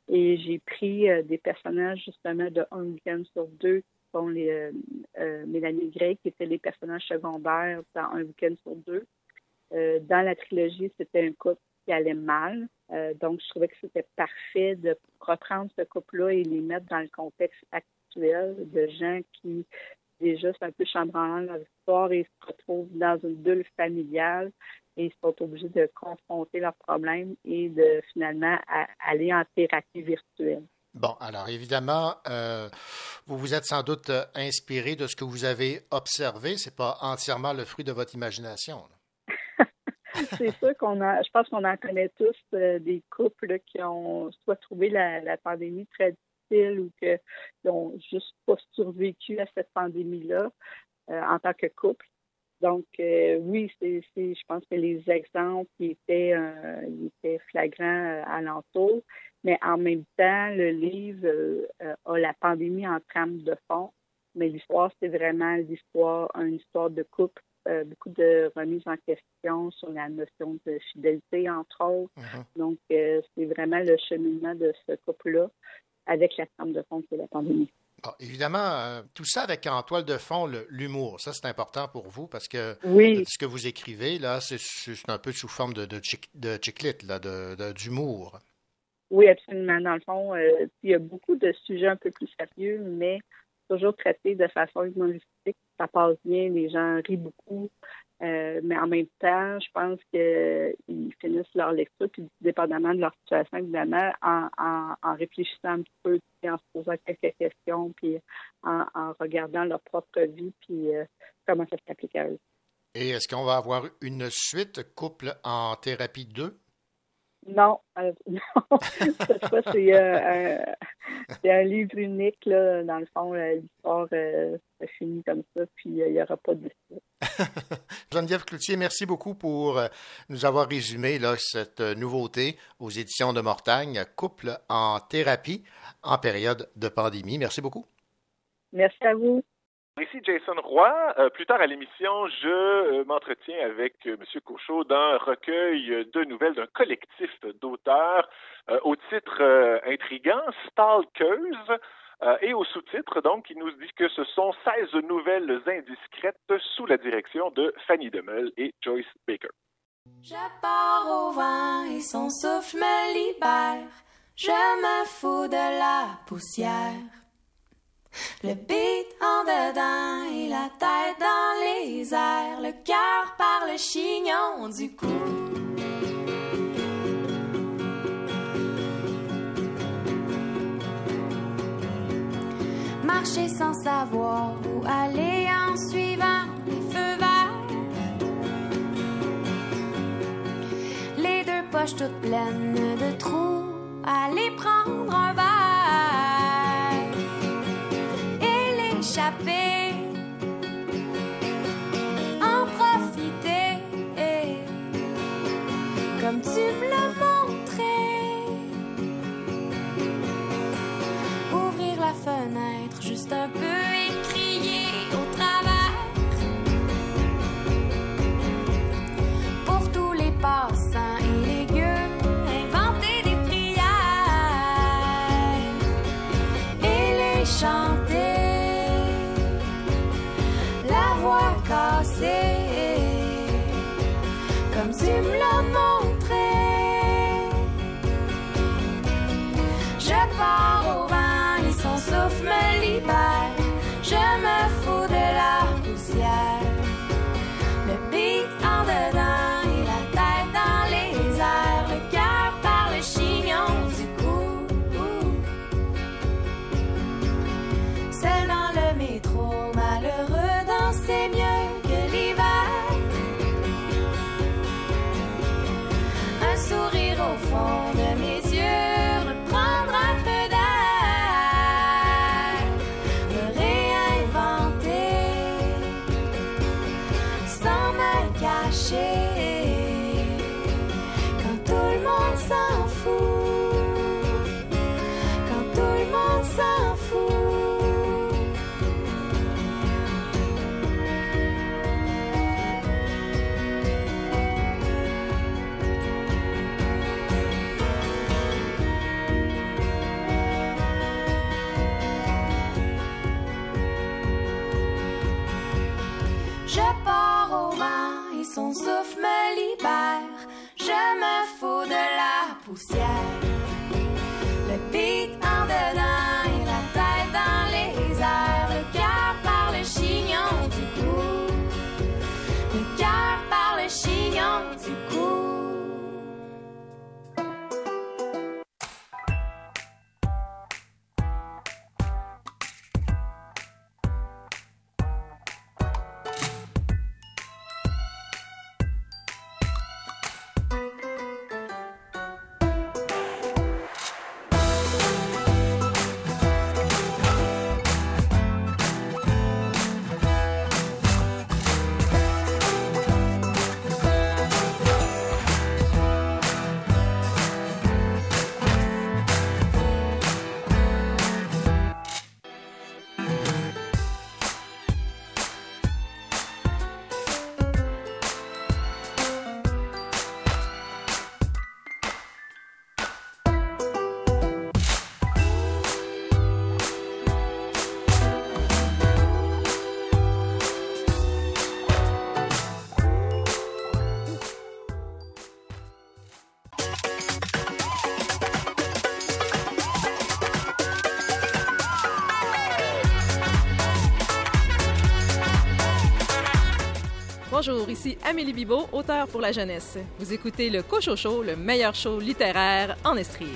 Et j'ai pris euh, des personnages justement de un week-end sur deux, sont les euh, euh, Mélanie Gray, qui étaient les personnages secondaires dans un week-end sur deux. Euh, dans la trilogie, c'était un couple qui allait mal. Donc, je trouvais que c'était parfait de reprendre ce couple-là et les mettre dans le contexte actuel de gens qui, déjà, c'est un peu chambranlant leur histoire et se retrouvent dans une bulle familiale et ils sont obligés de confronter leurs problèmes et de finalement à- aller en thérapie virtuelle. Bon, alors évidemment, euh, vous vous êtes sans doute euh, inspiré de ce que vous avez observé. C'est pas entièrement le fruit de votre imagination. c'est sûr qu'on a, je pense qu'on en connaît tous euh, des couples qui ont soit trouvé la, la pandémie très difficile ou que- qui ont juste pas survécu à cette pandémie-là euh, en tant que couple. Donc euh, oui, c'est, c'est- je pense que les exemples étaient, euh, étaient flagrants euh, alentour, mais en même temps, le livre euh, a la pandémie en trame de fond, mais l'histoire c'est vraiment l'histoire, une histoire de couple beaucoup de remises en question sur la notion de fidélité, entre autres. Donc, euh, c'est vraiment le cheminement de ce couple-là avec la trame de fond qui est la pandémie. Bon, évidemment, euh, tout ça avec en toile de fond l'humour. Ça, c'est important pour vous parce que Oui. ce que vous écrivez, là, c'est un peu sous forme de, de, chic- de chiclite, là, de- d'humour. Oui, absolument. Dans le fond, euh, il y a beaucoup de sujets un peu plus sérieux, mais toujours traités de façon humoristique. Ça passe bien, les gens rient beaucoup. Euh, mais en même temps, je pense qu'ils finissent leur lecture, puis dépendamment de leur situation, évidemment, en, réfléchissant un petit peu, puis en se posant quelques questions, puis en, en regardant leur propre vie, puis euh, comment ça s'applique à eux. Et est-ce qu'on va avoir une suite couple en thérapie 2? Non, euh, non. cette fois, c'est euh, un, c'est un livre unique. Là. Dans le fond, euh, l'histoire euh, se finit comme ça, puis euh, il n'y aura pas de suite. Geneviève Cloutier, merci beaucoup pour euh, nous avoir résumé là, cette euh, nouveauté aux éditions de Mortagne, Couple en thérapie en période de pandémie. Merci beaucoup. Merci à vous. Ici Jason Roy. Euh, plus tard à l'émission, je euh, m'entretiens avec M. Cochot d'un recueil de nouvelles d'un collectif d'auteurs euh, au titre intrigant, Stalkers, et au sous-titre, donc, il nous dit que ce sont 16 nouvelles indiscrètes sous la direction de Fanny Demeul et Joyce Baker. Je pars au vent et son souffle me libère. Je me fous de la poussière. Le beat en dedans et la tête dans les airs. Le cœur par le chignon du cou. Marcher sans savoir où aller en suivant les feux verts. Les deux poches toutes pleines de trous, aller prendre un verre et l'échapper, en profiter, comme tu me l'as montré. Ouvrir la fenêtre juste un peu Je ici Amélie Bibot, auteure pour la jeunesse. Vous écoutez le Cochocho, le meilleur show littéraire en Estrie.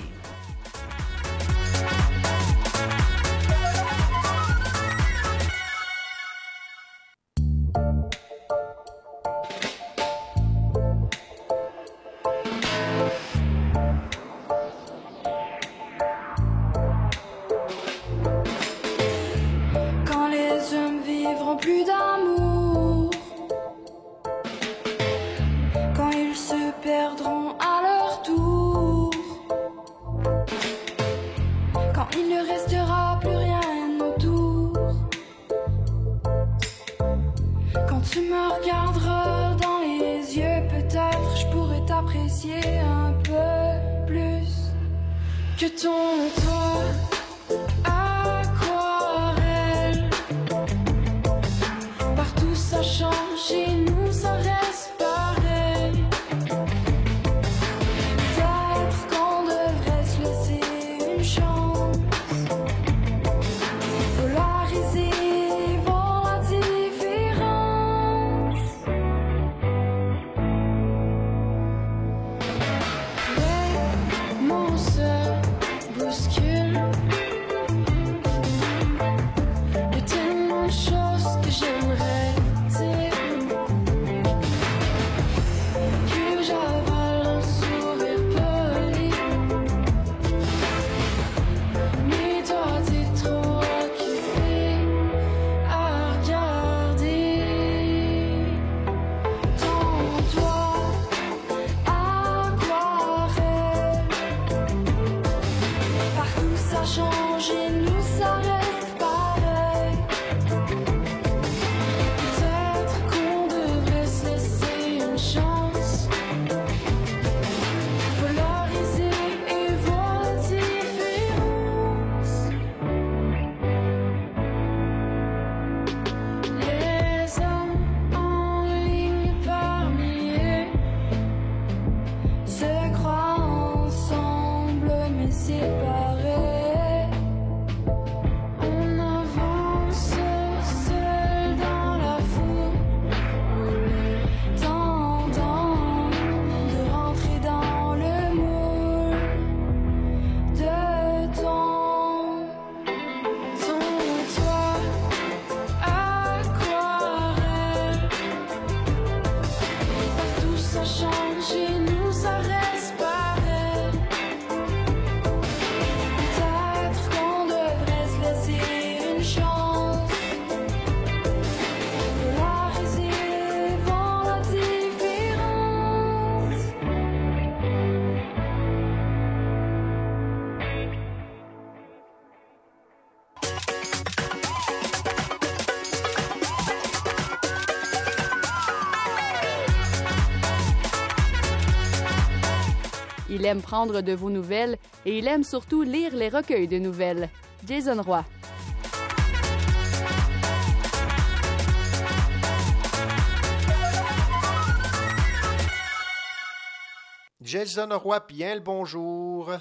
Il aime prendre de vos nouvelles et il aime surtout lire les recueils de nouvelles. Jason Roy. Jason Roy, bien le bonjour.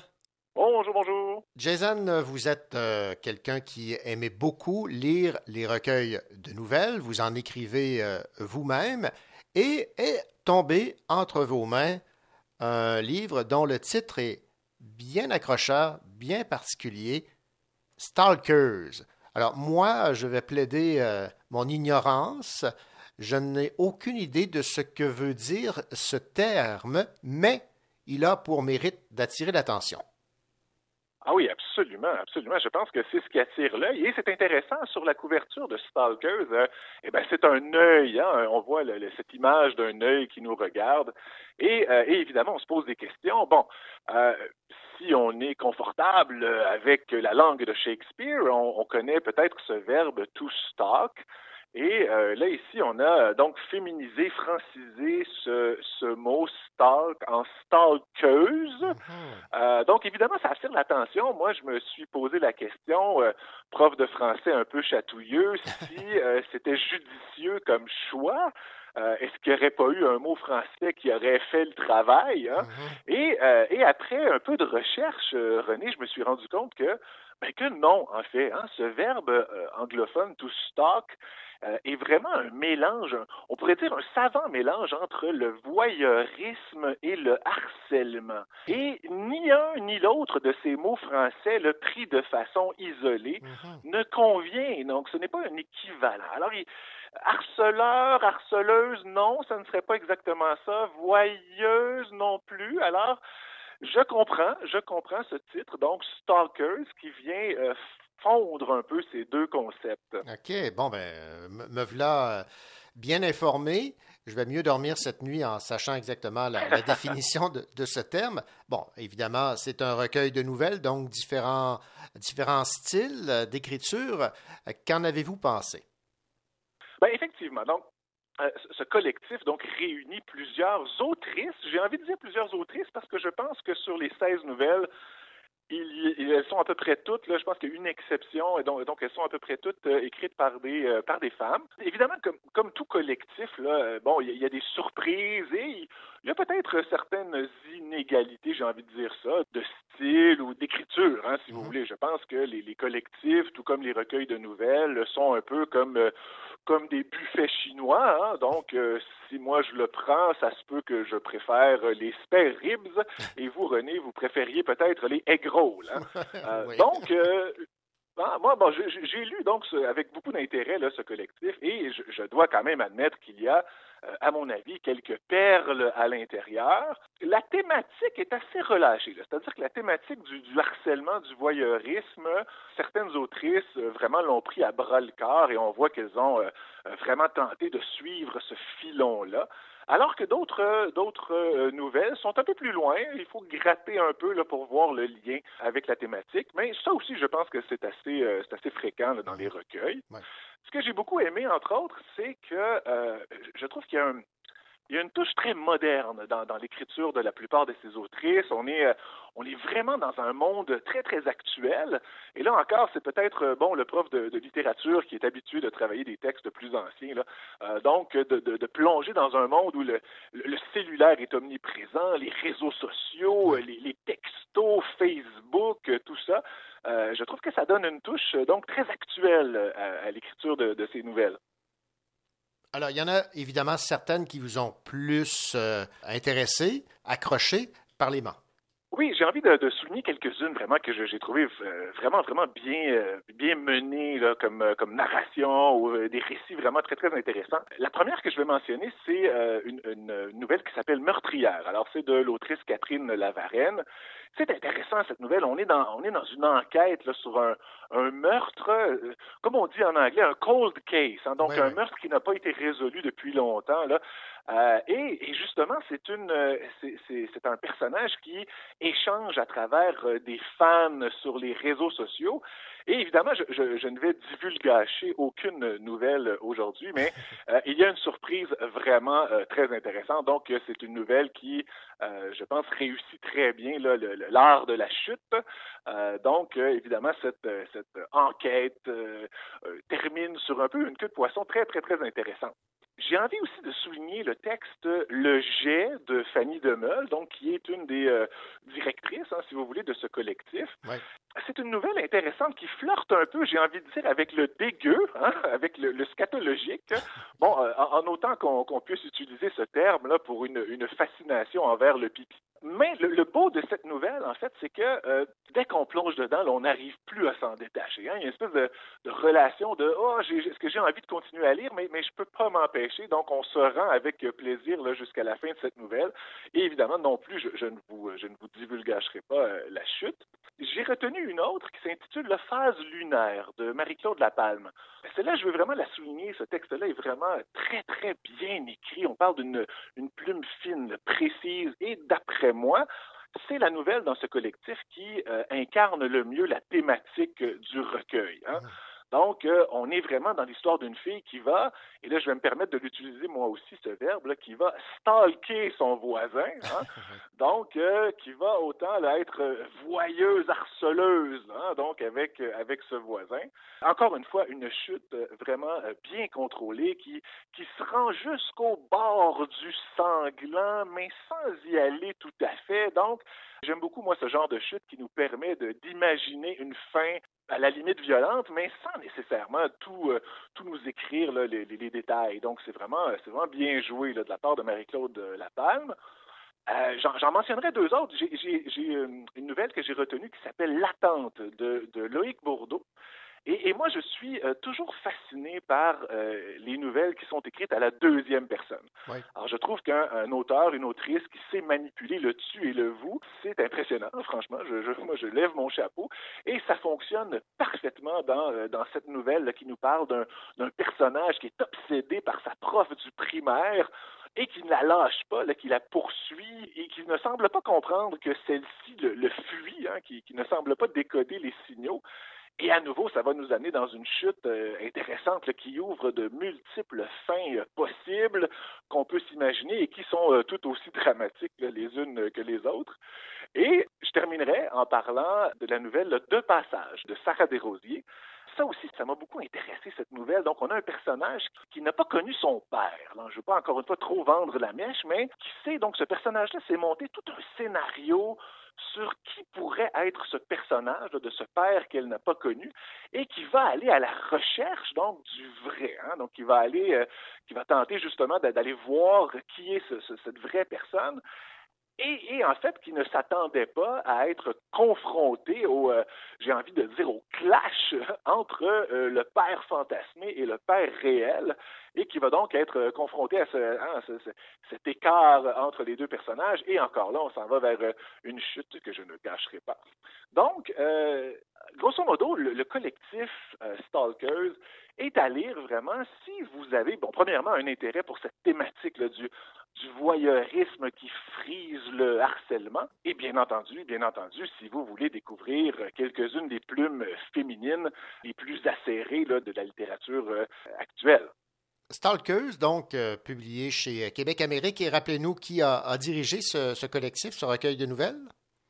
Bonjour, bonjour. Jason, vous êtes euh, quelqu'un qui aimait beaucoup lire les recueils de nouvelles, vous en écrivez euh, vous-même, et est tombé entre vos mains un livre dont le titre est bien accrocheur, bien particulier, Stalkers. Alors moi, je vais plaider euh, mon ignorance. Je n'ai aucune idée de ce que veut dire ce terme, mais il a pour mérite d'attirer l'attention. Ah oui, absolument, absolument. Je pense que c'est ce qui attire l'œil. Et c'est intéressant, sur la couverture de Stalkers, euh, eh ben, c'est un œil. Hein? On voit le- cette image d'un œil qui nous regarde. Et, euh, évidemment, on se pose des questions. Bon, euh, si on est confortable avec la langue de Shakespeare, on connaît peut-être ce verbe to stalk. Et euh, là, ici, on a euh, donc féminisé, francisé ce, ce mot stalk en stalkeuse. Euh, donc, évidemment, ça attire l'attention. Moi, je me suis posé la question, euh, prof de français un peu chatouilleux, si c'était judicieux comme choix. Euh, Est-ce qu'il n'y aurait pas eu un mot français qui aurait fait le travail? hein? et, euh, et après un peu de recherche, euh, René, je me suis rendu compte que, ben, que non, en fait. Hein, ce verbe euh, anglophone, to stalk, euh, est vraiment un mélange, on pourrait dire un savant mélange entre le voyeurisme et le harcèlement. Et ni un ni l'autre de ces mots français, le pris de façon isolée, ne convient. Donc, ce n'est pas un équivalent. Alors, il- harceleur, harceleuse, non, ça ne serait pas exactement ça. Voyeuse non plus. Alors, je comprends, je comprends ce titre, donc Stalkers, qui vient euh, fondre un peu ces deux concepts. OK, bon, ben, me voilà euh, bien informé. Je vais mieux dormir cette nuit en sachant exactement la, la définition de, de ce terme. Bon, évidemment, c'est un recueil de nouvelles, donc différents, différents styles euh, d'écriture. Qu'en avez-vous pensé? Ben, effectivement. Donc, euh, ce- collectif donc réunit plusieurs autrices. J'ai envie de dire plusieurs autrices parce que je pense que sur les 16 nouvelles, il y- elles sont à peu près toutes, là, je pense qu'il y a une exception, et donc, donc elles sont à peu près toutes euh, écrites par des, euh, par des femmes. Évidemment, comme, comme tout collectif, là, bon, il y, a- il y a des surprises et il y a peut-être certaines inégalités, j'ai envie de dire ça, de style ou d'écriture, hein, si vous voulez. Je pense que les, les collectifs, tout comme les recueils de nouvelles, sont un peu comme, euh, comme des buffets chinois. hein. Donc, euh, si moi je le prends, ça se peut que je préfère les spare ribs et vous, René, vous préfériez peut-être les egg rolls. hein. Euh, Oui. Donc, euh, ah, moi, bon, j'ai lu donc avec beaucoup d'intérêt ce collectif et je, je dois quand même admettre qu'il y a, euh, à mon avis, quelques perles à l'intérieur. La thématique est assez relâchée. C'est-à-dire que la thématique du, harcèlement, du voyeurisme, certaines autrices euh, vraiment l'ont pris à bras le corps et on voit qu'elles ont euh, vraiment tenté de suivre ce filon-là. Alors que d'autres euh, d'autres euh, nouvelles sont un peu plus loin. Il faut gratter un peu là, pour voir le lien avec la thématique. Mais ça aussi, je pense que c'est assez, euh, assez fréquent là, dans les recueils. Ce que j'ai beaucoup aimé, entre autres, c'est que euh, je trouve qu'il y a un, il y a une touche très moderne dans, dans l'écriture de la plupart de ces autrices. On est, euh, on est vraiment dans un monde très, très actuel. Et là encore, c'est peut-être euh, bon le prof de, de littérature qui est habitué de travailler des textes plus anciens. Là. Euh, donc, de, de- de plonger dans un monde où le, cellulaire est omniprésent, les réseaux sociaux, les, les textos, Facebook, tout ça. Euh, je trouve que ça donne une touche donc très actuelle à, à l'écriture de ces nouvelles. Alors, il y en a évidemment certaines qui vous ont plus euh, intéressé, accroché. Parlez-moi. Oui, j'ai envie de, souligner quelques-unes vraiment que j'ai trouvé euh, vraiment vraiment bien euh, menées comme narration ou des récits vraiment très très intéressants. La première que je vais mentionner, c'est une, une nouvelle qui s'appelle Meurtrière. Alors c'est de l'autrice Catherine Lavarenne. C'est intéressant cette nouvelle. On est dans on est dans une enquête là, sur un, un meurtre, euh, comme on dit en anglais, un cold case. hein. donc Oui, un oui. meurtre qui n'a pas été résolu depuis longtemps là. Euh, et, et justement, c'est une, euh, c'est- un personnage qui échange à travers des fans sur les réseaux sociaux. Et évidemment, je, je- je ne vais divulgacher aucune nouvelle aujourd'hui, mais euh, il y a une surprise vraiment euh, très intéressante. Donc, euh, c'est une nouvelle qui, euh, je pense, réussit très bien l'art de la chute. Donc, évidemment, cette, cette enquête termine sur un peu une queue de poisson très, très, très intéressante. J'ai envie aussi de souligner le texte Le Jet de Fanny Demeul, donc qui est une des euh, directrices, hein, si vous voulez, de ce collectif. Ouais. C'est une nouvelle intéressante qui flirte un peu, j'ai envie de dire, avec le dégueu, hein, avec le, scatologique. Bon, euh, en, autant qu'on puisse utiliser ce terme-là pour une, fascination envers le pipi. Mais le, beau de cette nouvelle, en fait, c'est que euh, dès qu'on plonge dedans, on n'arrive plus à s'en détacher. Hein. Il y a une espèce de, relation de oh, j'ai- est-ce que j'ai envie de continuer à lire, mais, mais je peux pas m'empêcher. Donc, on se rend avec plaisir jusqu'à la fin de cette nouvelle. Et évidemment, non plus, je, ne vous je pas euh, la chute. J'ai retenu une autre qui s'intitule Le phase lunaire de Marie-Claude Lapalme. Celle-là, je veux vraiment la souligner. Ce texte-là est vraiment très, très bien écrit. On parle d'une une plume fine, précise et d'après moi, c'est la nouvelle dans ce collectif qui euh, incarne le mieux la thématique euh, du recueil. hein. Donc, euh, on est vraiment dans l'histoire d'une fille qui va, et là, je vais me permettre de l'utiliser moi aussi, ce verbe, là, qui va stalker son voisin. hein. Donc, euh, qui va autant là, être euh, voyeuse, harceleuse, hein, donc avec, euh, avec ce voisin. Encore une fois, une chute vraiment bien contrôlée qui, qui se rend jusqu'au bord du sanglant, mais sans y aller tout à fait. Donc, j'aime beaucoup, moi, ce genre de chute qui nous permet d'imaginer une fin à la limite violente, mais sans nécessairement tout, euh, tout nous écrire les, détails. Donc, c'est vraiment, euh, vraiment bien joué de la part de Marie-Claude euh, Lapalme. J'en mentionnerai deux autres. J'ai- une nouvelle que j'ai retenue qui s'appelle L'attente de, Loïc Bourdeau. Et, moi, je suis toujours fasciné par euh, les nouvelles qui sont écrites à la deuxième personne. Alors, je trouve qu'un un auteur, une autrice qui sait manipuler le tu et le vous, c'est impressionnant, franchement. Je, je- moi, je lève mon chapeau. Et ça fonctionne parfaitement dans, euh, dans cette nouvelle là, qui nous parle d'un d'un personnage qui est obsédé par sa prof du primaire et qui ne la lâche pas, là, qui la poursuit et qui ne semble pas comprendre que celle-ci le, le fuit, hein, qui, qui ne semble pas décoder les signaux. Et à nouveau, ça va nous amener dans une chute euh, intéressante qui ouvre de multiples fins euh, possibles qu'on peut s'imaginer et qui sont euh, tout aussi dramatiques les unes euh, que les autres. Et je terminerai en parlant de la nouvelle là, De Passage de Sarah Desrosiers. Ça aussi, ça m'a beaucoup intéressé, cette nouvelle. Donc, on a un personnage qui n'a pas connu son père. là. Je ne veux pas encore une fois trop vendre la mèche, mais qui sait, donc ce personnage-là s'est monté tout un scénario sur qui pourrait être ce personnage de ce père qu'elle n'a pas connu et qui va aller à la recherche donc du vrai. hein. Donc, qui va aller, euh, qui va tenter justement d'a- d'aller voir qui est ce- ce- cette vraie personne et, en fait qui ne s'attendait pas à être confronté au, euh, j'ai envie de dire, au clash entre euh, le père fantasmé et le père réel, et qui va donc être euh, confronté à hein, ce- ce- cet écart entre les deux personnages. Et encore là, on s'en va vers une chute que je ne cacherai pas. Donc, grosso modo, le, le collectif Stalkers est à lire vraiment si vous avez, bon, premièrement, un intérêt pour cette thématique là, du, du voyeurisme qui frise le harcèlement. Et bien entendu, bien entendu, si vous voulez découvrir euh, quelques-unes des plumes euh, féminines les plus acérées là, de la littérature euh, actuelle. Stalkers, donc euh, publié chez Québec Amérique. Et rappelez-nous qui a, a dirigé ce, ce collectif, ce recueil de nouvelles?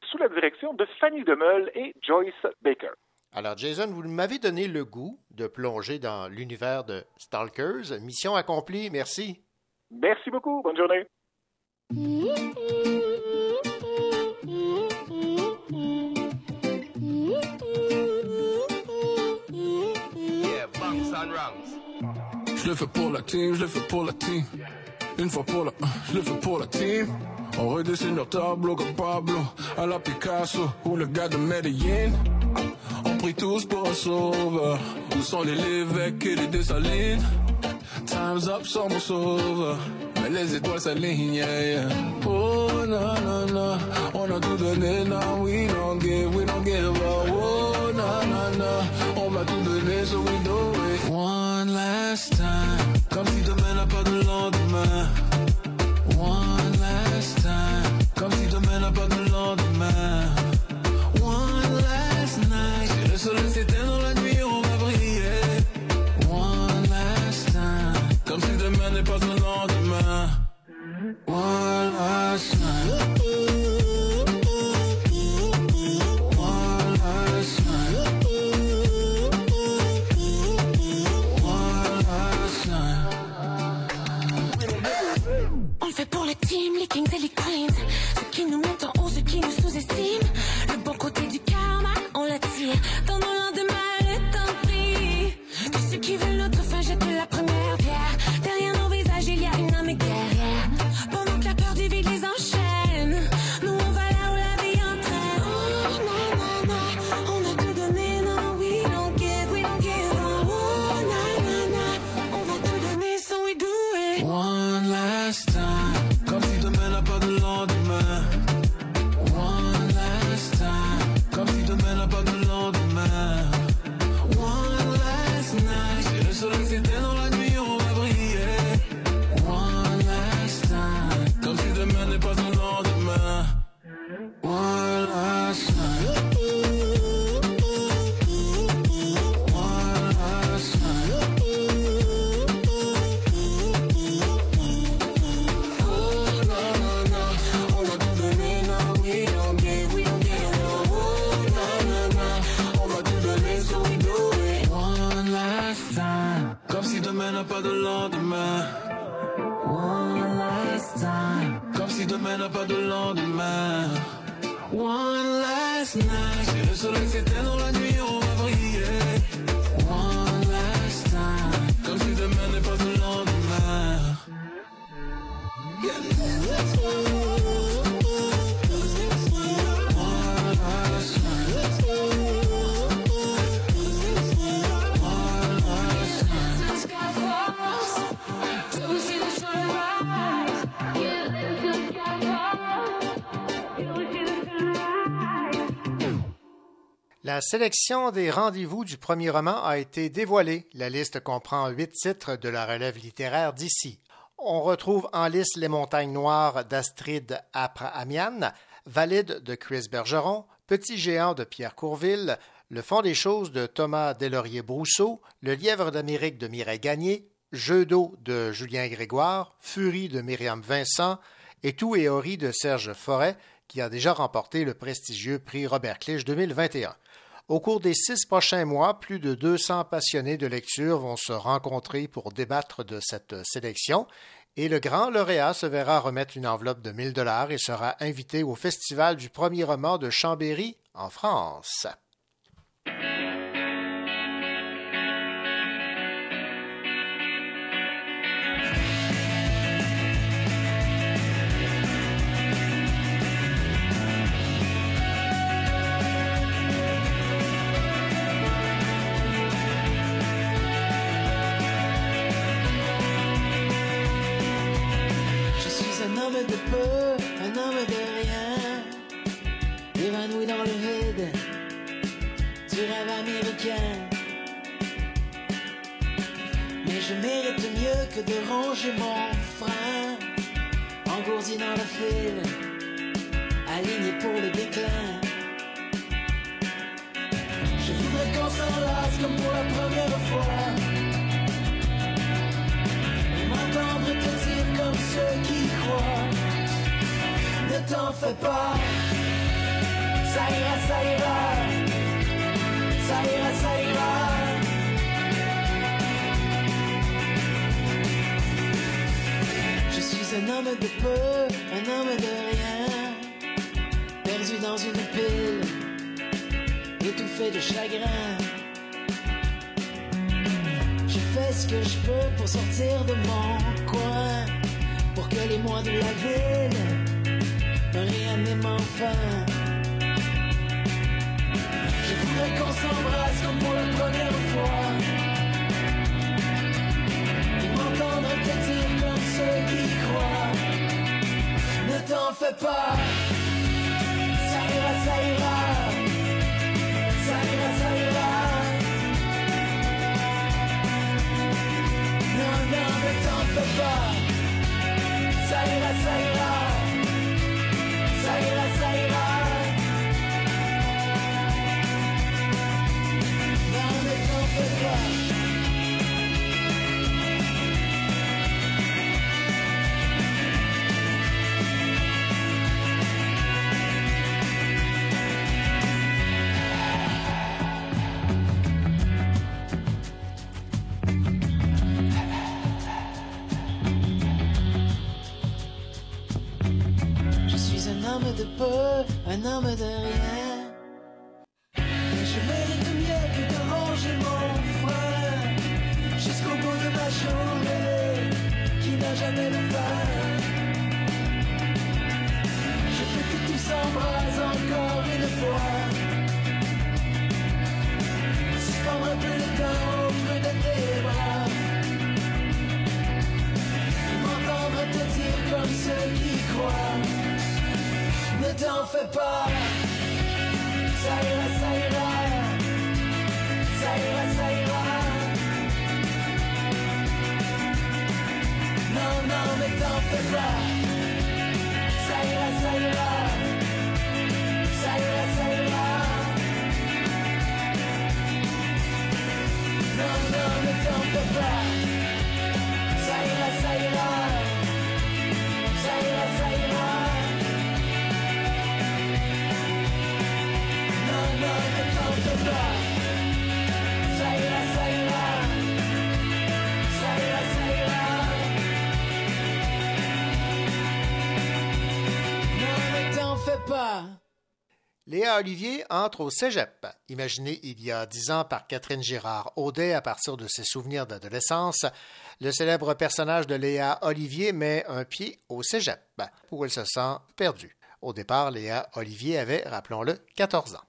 Sous la direction de Fanny Demeul et Joyce Baker. Alors, Jason, vous m'avez donné le goût de plonger dans l'univers de Stalkers. Mission accomplie. Merci. Merci beaucoup. Bonne journée. Je le fais pour la team, je le fais pour la team. Une fois pour la, je le fais pour la team. On redessine leur tableau comme Pablo, à la Picasso ou le gars de Medellin. On prie tous pour un sauveur. Où sont les Lévesques et les Dessalines? Time's up sans mon sauveur. Mais les étoiles s'alignent, yeah, yeah. Oh, na, na, na. On a tout donné, now we don't give, we don't give up. Oh, na, na, na. On va tout donner, so we do it. One last time. Comme si demain n'a pas de lendemain. One last time. Comme si demain n'a pas de lendemain. La sélection des rendez-vous du premier roman a été dévoilée. La liste comprend huit titres de la relève littéraire d'ici. On retrouve en liste Les Montagnes Noires d'Astrid Apra-Amian, Valide de Chris Bergeron, Petit Géant de Pierre Courville, Le fond des choses de Thomas Deslauriers-Brousseau, Le Lièvre d'Amérique de Mireille Gagné, Jeu d'eau de Julien Grégoire, Furie de Myriam Vincent et Tout et Ori de Serge Forêt, qui a déjà remporté le prestigieux prix Robert Clich 2021. Au cours des six prochains mois, plus de 200 passionnés de lecture vont se rencontrer pour débattre de cette sélection et le grand lauréat se verra remettre une enveloppe de 1000 dollars et sera invité au Festival du premier roman de Chambéry en France. Homme de peu, un homme de rien, évanoui dans le vide du rêve américain. Mais je mérite mieux que de ronger mon frein, engourdi dans le fil, aligné pour le déclin. Je voudrais qu'on s'enlace comme pour la première fois. Et m'entendre te dire comme ceux qui croient. Ne t'en fais pas, ça ira, ça ira, ça ira, ça ira. Je suis un homme de peu, un homme de rien, perdu dans une pile, étouffé de chagrin. Fais ce que je peux pour sortir de mon coin, pour que les mois de la ville rien n'aime enfin. Je voudrais qu'on s'embrasse comme pour la première fois. Et m'entendre te dire comme ceux qui croient. Ne t'en fais pas, ne t'en peu un homme de rien. au Cégep, imaginé il y a dix ans par Catherine Girard-Audet à partir de ses souvenirs d'adolescence, le célèbre personnage de Léa Olivier met un pied au Cégep, où elle se sent perdue. Au départ, Léa Olivier avait, rappelons-le, 14 ans.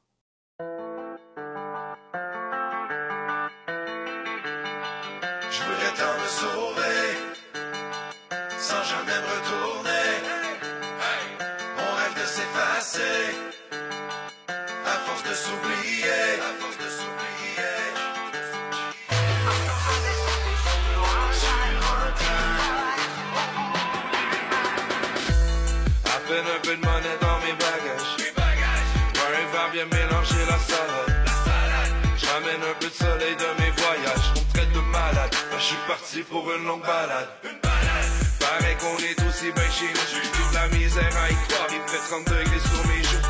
s'oublier, à force de s'oublier. À peine un peu de monnaie dans mes bagages. J'arrive à bien mélanger la salade. J'amène un peu de soleil de mes voyages. On traite de malade. Ben, je suis parti pour une longue balade. Une balade. Pareil qu'on est aussi bien chez nous. J'ai de la misère à y croire. Il fait 30 degrés sur mes joues.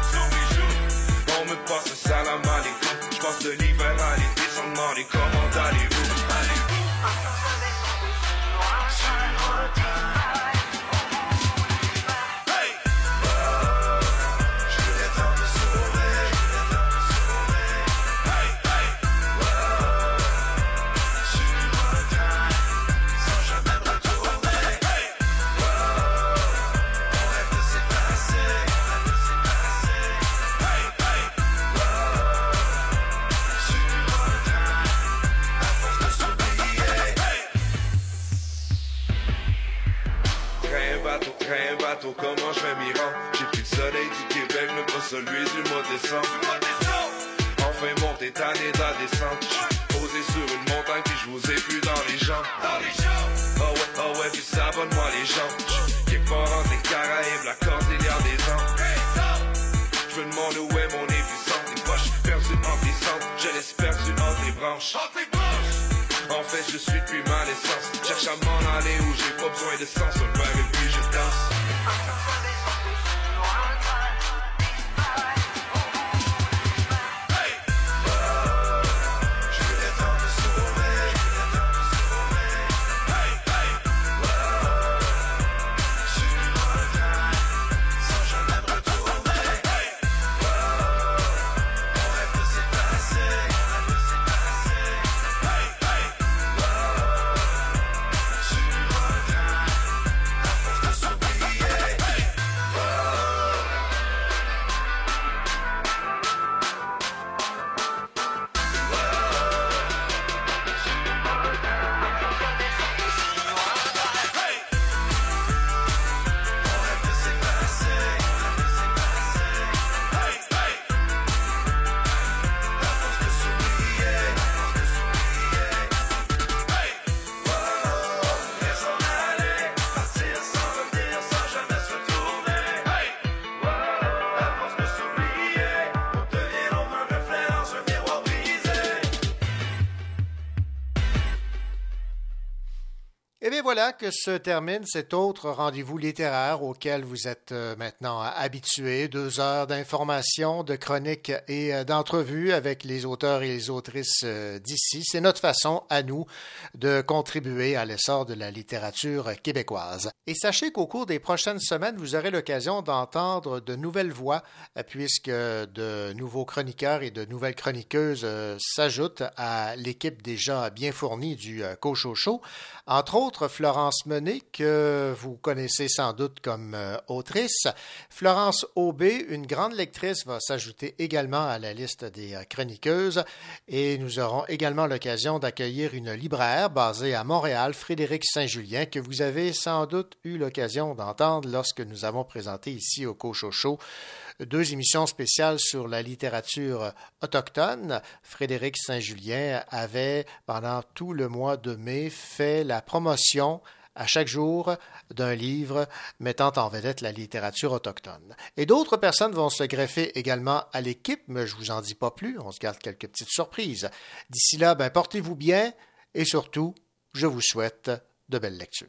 Voilà que se termine cet autre rendez-vous littéraire auquel vous êtes euh, maintenant habitués. Deux heures d'informations, de chroniques et euh, d'entrevues avec les auteurs et les autrices euh, d'ici. C'est notre façon à nous de contribuer à l'essor de la littérature québécoise. Et sachez qu'au cours des prochaines semaines, vous aurez l'occasion d'entendre de nouvelles voix puisque de nouveaux chroniqueurs et de nouvelles chroniqueuses s'ajoutent à l'équipe déjà bien fournie du Cocho Show. Entre autres, Florence Menet, que vous connaissez sans doute comme euh, autrice. Florence Aubé, une grande lectrice, va s'ajouter également à la liste des euh, chroniqueuses. Et nous aurons également l'occasion d'accueillir une libraire basée à Montréal, Frédéric Saint-Julien, que vous avez sans doute eu l'occasion d'entendre lorsque nous avons présenté ici au Cocho Show deux émissions spéciales sur la littérature autochtone. Frédéric Saint-Julien avait, pendant tout le mois de mai, fait la promotion à chaque jour d'un livre mettant en vedette la littérature autochtone. Et d'autres personnes vont se greffer également à l'équipe, mais je vous en dis pas plus, on se garde quelques petites surprises. D'ici là, ben, portez-vous bien et surtout, je vous souhaite de belles lectures.